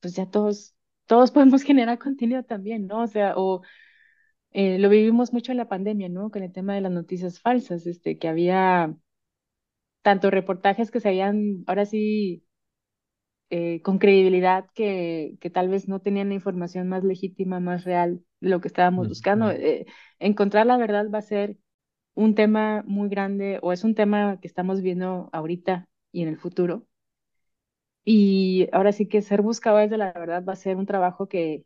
pues ya todos, todos podemos generar contenido también, ¿no? O sea, o eh, lo vivimos mucho en la pandemia, ¿no? Con el tema de las noticias falsas, este, que había tantos reportajes que se habían, ahora sí, eh, con credibilidad, que, que tal vez no tenían la información más legítima, más real de lo que estábamos buscando. Eh, encontrar la verdad va a ser un tema muy grande o es un tema que estamos viendo ahorita y en el futuro. Y ahora sí que ser buscadores de la verdad va a ser un trabajo que,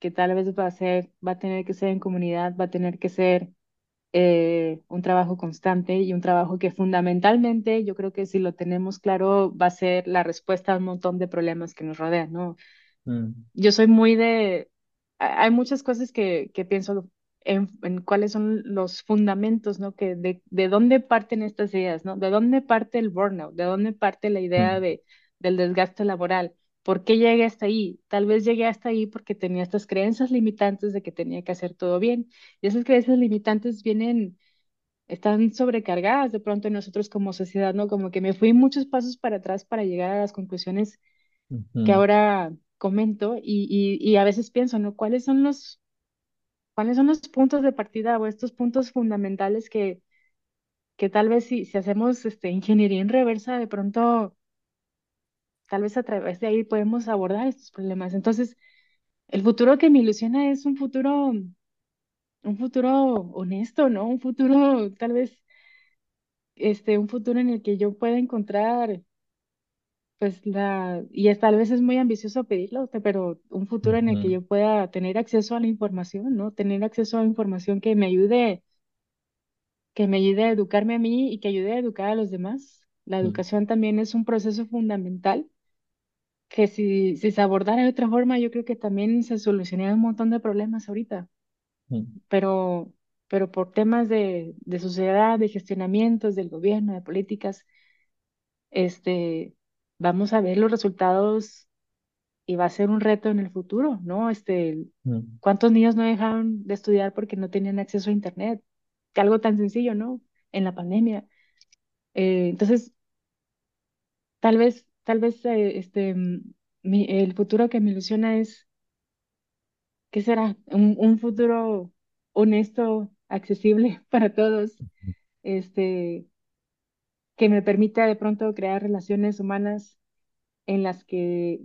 que tal vez va a ser, va a tener que ser en comunidad, va a tener que ser eh, un trabajo constante y un trabajo que fundamentalmente yo creo que si lo tenemos claro va a ser la respuesta a un montón de problemas que nos rodean, ¿no? mm, Yo soy muy de, hay muchas cosas que, que pienso en, en, cuáles son los fundamentos, ¿no? Que de, de, dónde parten estas ideas, ¿no? De dónde parte el burnout, de dónde parte la idea Mm, de, del desgaste laboral. ¿Por qué llegué hasta ahí? Tal vez llegué hasta ahí porque tenía estas creencias limitantes de que tenía que hacer todo bien. Y esas creencias limitantes vienen, están sobrecargadas de pronto en nosotros como sociedad, ¿no? Como que me fui muchos pasos para atrás para llegar a las conclusiones que ahora comento y, y, y a veces pienso, ¿no? ¿Cuáles son los ¿Cuáles son los puntos de partida o estos puntos fundamentales que, que tal vez si, si hacemos este, ingeniería en reversa, de pronto, tal vez a través de ahí podemos abordar estos problemas? Entonces, el futuro que me ilusiona es un futuro, un futuro honesto, ¿no? Un futuro, tal vez, este, un futuro en el que yo pueda encontrar, pues, la, y es, tal vez es muy ambicioso pedirlo, pero un futuro en el que yo pueda tener acceso a la información, ¿no? Tener acceso a información que me ayude que me ayude a educarme a mí y que ayude a educar a los demás. La mm, educación también es un proceso fundamental que si, si se abordara de otra forma, yo creo que también se solucionaría un montón de problemas ahorita, mm, pero, pero por temas de, de sociedad, de gestionamientos del gobierno, de políticas, este, vamos a ver los resultados y va a ser un reto en el futuro, ¿no? Este, mm, ¿cuántos niños no dejaron de estudiar porque no tenían acceso a Internet? Que algo tan sencillo, ¿no? En la pandemia. Eh, entonces, Tal vez, tal vez eh, este, mm, mi- el futuro que me ilusiona es, ¿qué será? Un, un futuro honesto, accesible para todos, este, que me permita de pronto crear relaciones humanas en las que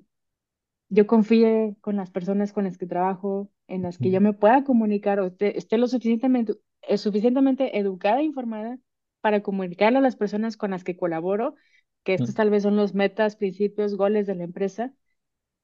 yo confíe con las personas con las que trabajo, en las que yo me pueda comunicar o esté, esté lo suficientemente, eh, suficientemente educada e informada para comunicarle a las personas con las que colaboro, que estos tal vez son los metas, principios, goles de la empresa.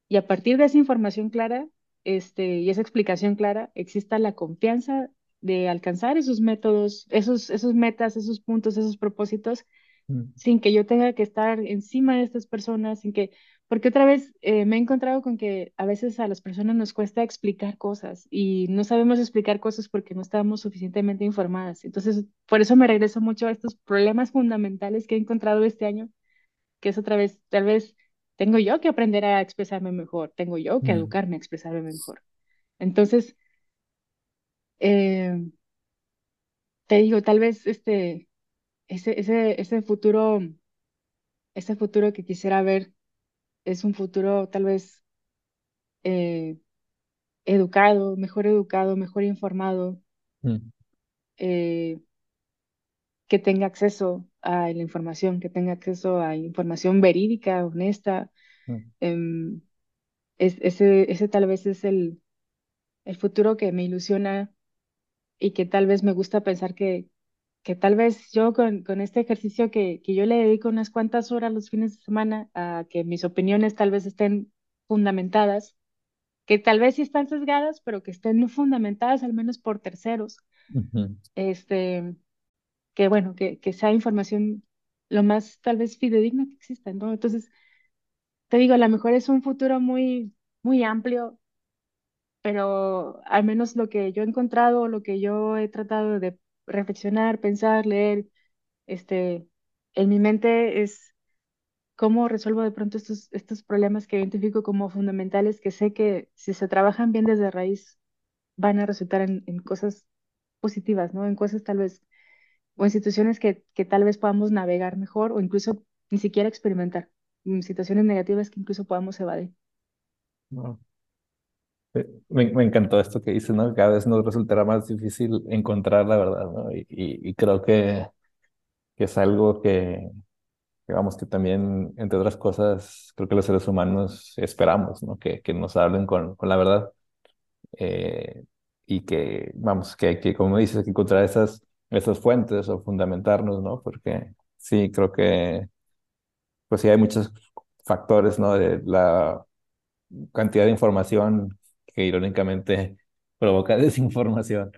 Y a partir de esa información clara, este, y esa explicación clara, exista la confianza de alcanzar esos métodos, esos, esos metas, esos puntos, esos propósitos, mm, sin que yo tenga que estar encima de estas personas, sin que, porque otra vez eh, me he encontrado con que a veces a las personas nos cuesta explicar cosas y no sabemos explicar cosas porque no estamos suficientemente informadas. Entonces, por eso me regreso mucho a estos problemas fundamentales que he encontrado este año que es otra vez, tal vez tengo yo que aprender a expresarme mejor, tengo yo que mm, educarme a expresarme mejor. Entonces, eh, te digo, tal vez este, ese, ese, ese futuro, ese futuro que quisiera ver es un futuro tal vez eh, educado, mejor educado, mejor informado, mm, eh, que tenga acceso a la información, que tenga acceso a información verídica, honesta. mm, em, es, ese, ese tal vez es el, el futuro que me ilusiona y que tal vez me gusta pensar que, que tal vez yo con, con este ejercicio que, que yo le dedico unas cuantas horas los fines de semana a que mis opiniones tal vez estén fundamentadas, que tal vez sí están sesgadas, pero que estén fundamentadas al menos por terceros, este, que bueno, que, que sea información lo más tal vez fidedigna que exista. Entonces, te digo, a lo mejor es un futuro muy, muy amplio, pero al menos lo que yo he encontrado, lo que yo he tratado de reflexionar, pensar, leer, este, en mi mente es cómo resuelvo de pronto estos, estos problemas que identifico como fundamentales, que sé que si se trabajan bien desde raíz van a resultar en, en cosas positivas, ¿no? En cosas tal vez, o en situaciones que, que tal vez podamos navegar mejor o incluso ni siquiera experimentar, en situaciones negativas que incluso podamos evadir. Eh, Me, me encantó esto que dices, ¿no? Cada vez nos resultará más difícil encontrar la verdad, ¿no? Y, y, y creo que, que es algo que, digamos que también, entre otras cosas, creo que los seres humanos esperamos, ¿no? Que, que nos hablen con, con la verdad. eh, y que, vamos, que hay que, como dices, hay que encontrar esas, esas fuentes o fundamentarnos, ¿no? Porque sí, creo que, pues sí, hay muchos factores, ¿no? De la cantidad de información que irónicamente provoca desinformación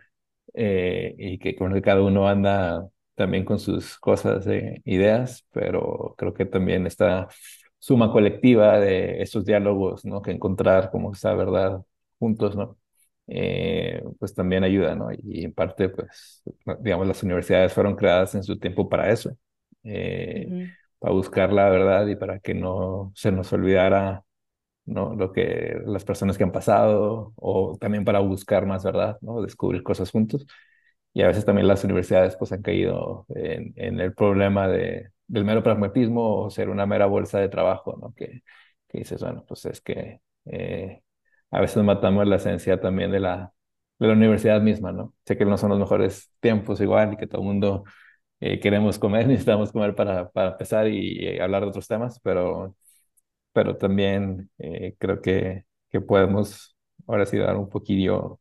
eh, y que con que cada uno anda también con sus cosas, eh, ideas, pero creo que también esta suma colectiva de estos diálogos, ¿no? Que encontrar como esa verdad juntos, ¿no? Eh, pues también ayuda, ¿no? Y en parte, pues, digamos, las universidades fueron creadas en su tiempo para eso, eh, para buscar la verdad y para que no se nos olvidara, ¿no? Lo que las personas que han pasado o también para buscar más verdad, ¿no? Descubrir cosas juntos. Y a veces también las universidades, pues, han caído en, en el problema de, del mero pragmatismo o ser una mera bolsa de trabajo, ¿no? Que, que dices, bueno, pues es que... Eh, a veces matamos la esencia también de la, de la universidad misma, ¿no? Sé que no son los mejores tiempos igual y que todo el mundo eh, queremos comer, necesitamos comer para, para empezar y, hablar de otros temas, pero, pero también eh, creo que, que podemos ahora sí dar un poquillo,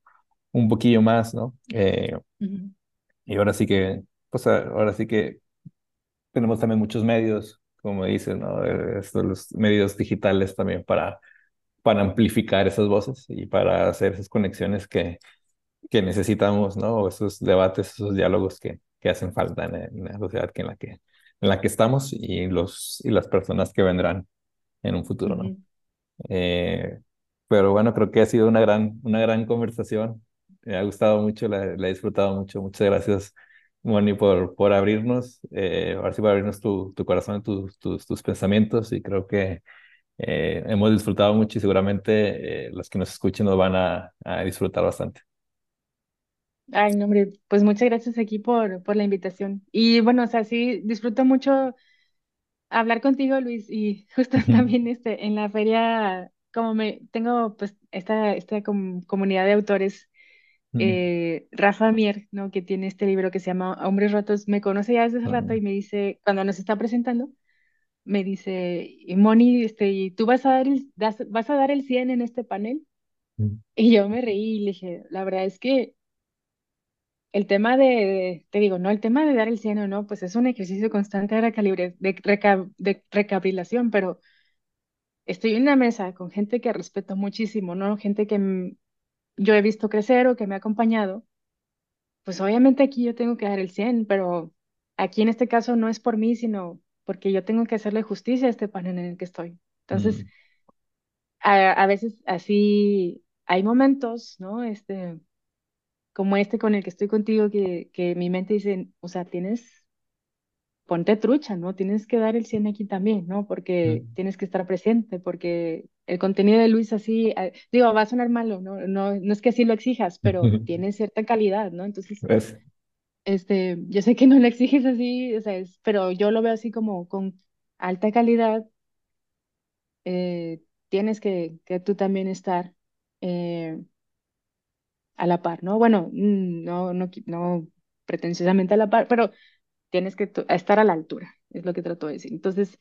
un poquillo más, ¿no? Eh, y ahora sí que, pues ahora sí que tenemos también muchos medios, como dicen, ¿no? Estos, los medios digitales también para para amplificar esas voces y para hacer esas conexiones que, que necesitamos, ¿no? Esos debates, esos diálogos que, que hacen falta en, la sociedad que en, la que, en la que estamos y, los, y las personas que vendrán en un futuro, ¿no? Eh, pero bueno, creo que ha sido una gran, una gran conversación. Me ha gustado mucho, la, he disfrutado mucho. Muchas gracias, Moni, por, por abrirnos, eh, ahora sí, por abrirnos tu, tu corazón, tus, tus, tus pensamientos y creo que eh, hemos disfrutado mucho y seguramente eh, los que nos escuchen nos van a, disfrutar bastante. Ay, no, hombre, pues muchas gracias aquí por, por la invitación. Y bueno, o sea, sí, disfruto mucho hablar contigo, Luis, y justo también este, en la feria, como me tengo pues esta, esta comunidad de autores, eh, Rafa Mier, ¿no? Que tiene este libro que se llama Hombres Rotos, me conoce ya desde hace rato y me dice, cuando nos está presentando, me dice, Moni, este, ¿tú vas a dar el, vas a dar el 100 en este panel? Mm. Y yo me reí y le dije, la verdad es que el tema de, te digo, no, el tema de dar el 100 o no, pues es un ejercicio constante de, recalibre, de, de recapilación, pero estoy en una mesa con gente que respeto muchísimo, ¿no? Gente que yo he visto crecer o que me ha acompañado, pues obviamente aquí yo tengo que dar el 100, pero aquí en este caso no es por mí, sino porque yo tengo que hacerle justicia a este panel en el que estoy. Entonces, mm. a, veces así hay momentos, ¿no? Este, como este con el que estoy contigo, que, que mi mente dice, o sea, tienes, ponte trucha, ¿no? Tienes que dar el 100 aquí también, ¿no? Porque mm. tienes que estar presente, porque el contenido de Luis así, digo, va a sonar malo, ¿no? No, no es que así lo exijas, pero tiene cierta calidad, ¿no? Entonces, este, yo sé que no le exiges así, o sea, pero yo lo veo así como con alta calidad. Eh, tienes que, que, tú también estar eh, a la par, ¿no? Bueno, mm, no, no, no pretenciosamente a la par, pero tienes que estar a la altura, es lo que trato de decir. Entonces,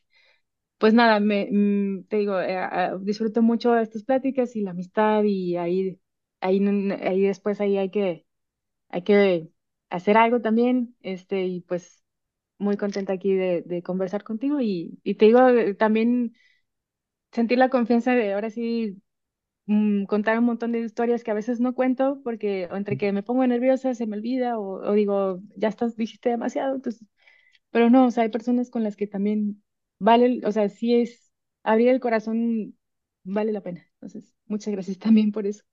pues nada, me, mm, te digo, eh, disfruto mucho estas pláticas y la amistad y ahí, ahí, ahí después ahí hay que, hay que hacer algo también, este, y pues muy contenta aquí de, de conversar contigo y, y, te digo, eh, también sentir la confianza de ahora sí mm, contar un montón de historias que a veces no cuento porque entre que me pongo nerviosa se me olvida o, digo, ya estás, dijiste demasiado, entonces, pero no, o sea, hay personas con las que también vale, o sea, sí es abrir el corazón, vale la pena. Entonces, muchas gracias también por eso.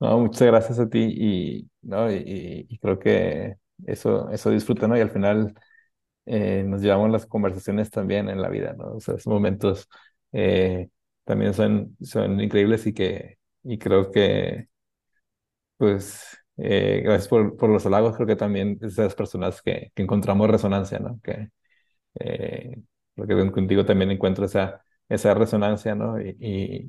No, muchas gracias a ti y, ¿no? y, creo que eso, eso disfruta, ¿no? Y al final eh, nos llevamos las conversaciones también en la vida, ¿no? O sea, esos momentos eh, también son, son increíbles y que y creo que, pues, eh, gracias por, por los halagos, creo que también esas personas que, encontramos resonancia, ¿no? Que, que contigo también encuentro esa, esa resonancia, ¿no? Y,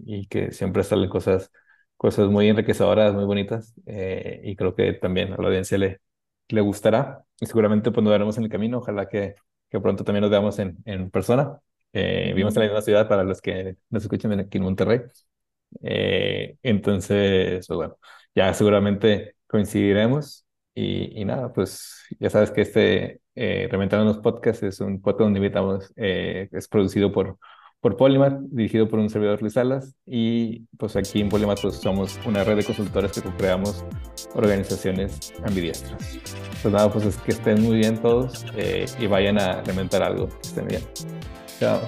y que siempre salen cosas cosas muy enriquecedoras, muy bonitas, eh, y creo que también a la audiencia le, le gustará, y seguramente pues nos veremos en el camino, ojalá que, que pronto también nos veamos en, en persona. Eh, vivimos en la misma ciudad para los que nos escuchan aquí en Monterrey. Eh, entonces, pues bueno, ya seguramente coincidiremos y, y, nada, pues ya sabes que este eh, Reventando Podcast es un podcast donde invitamos, es producido por por Polymath, dirigido por un servidor Luis Salas. Y pues aquí en Polymath pues, somos una red de consultores que creamos organizaciones ambidiestras. Pues nada, pues es que estén muy bien todos eh, y vayan a reventar algo. Que estén bien. Chao.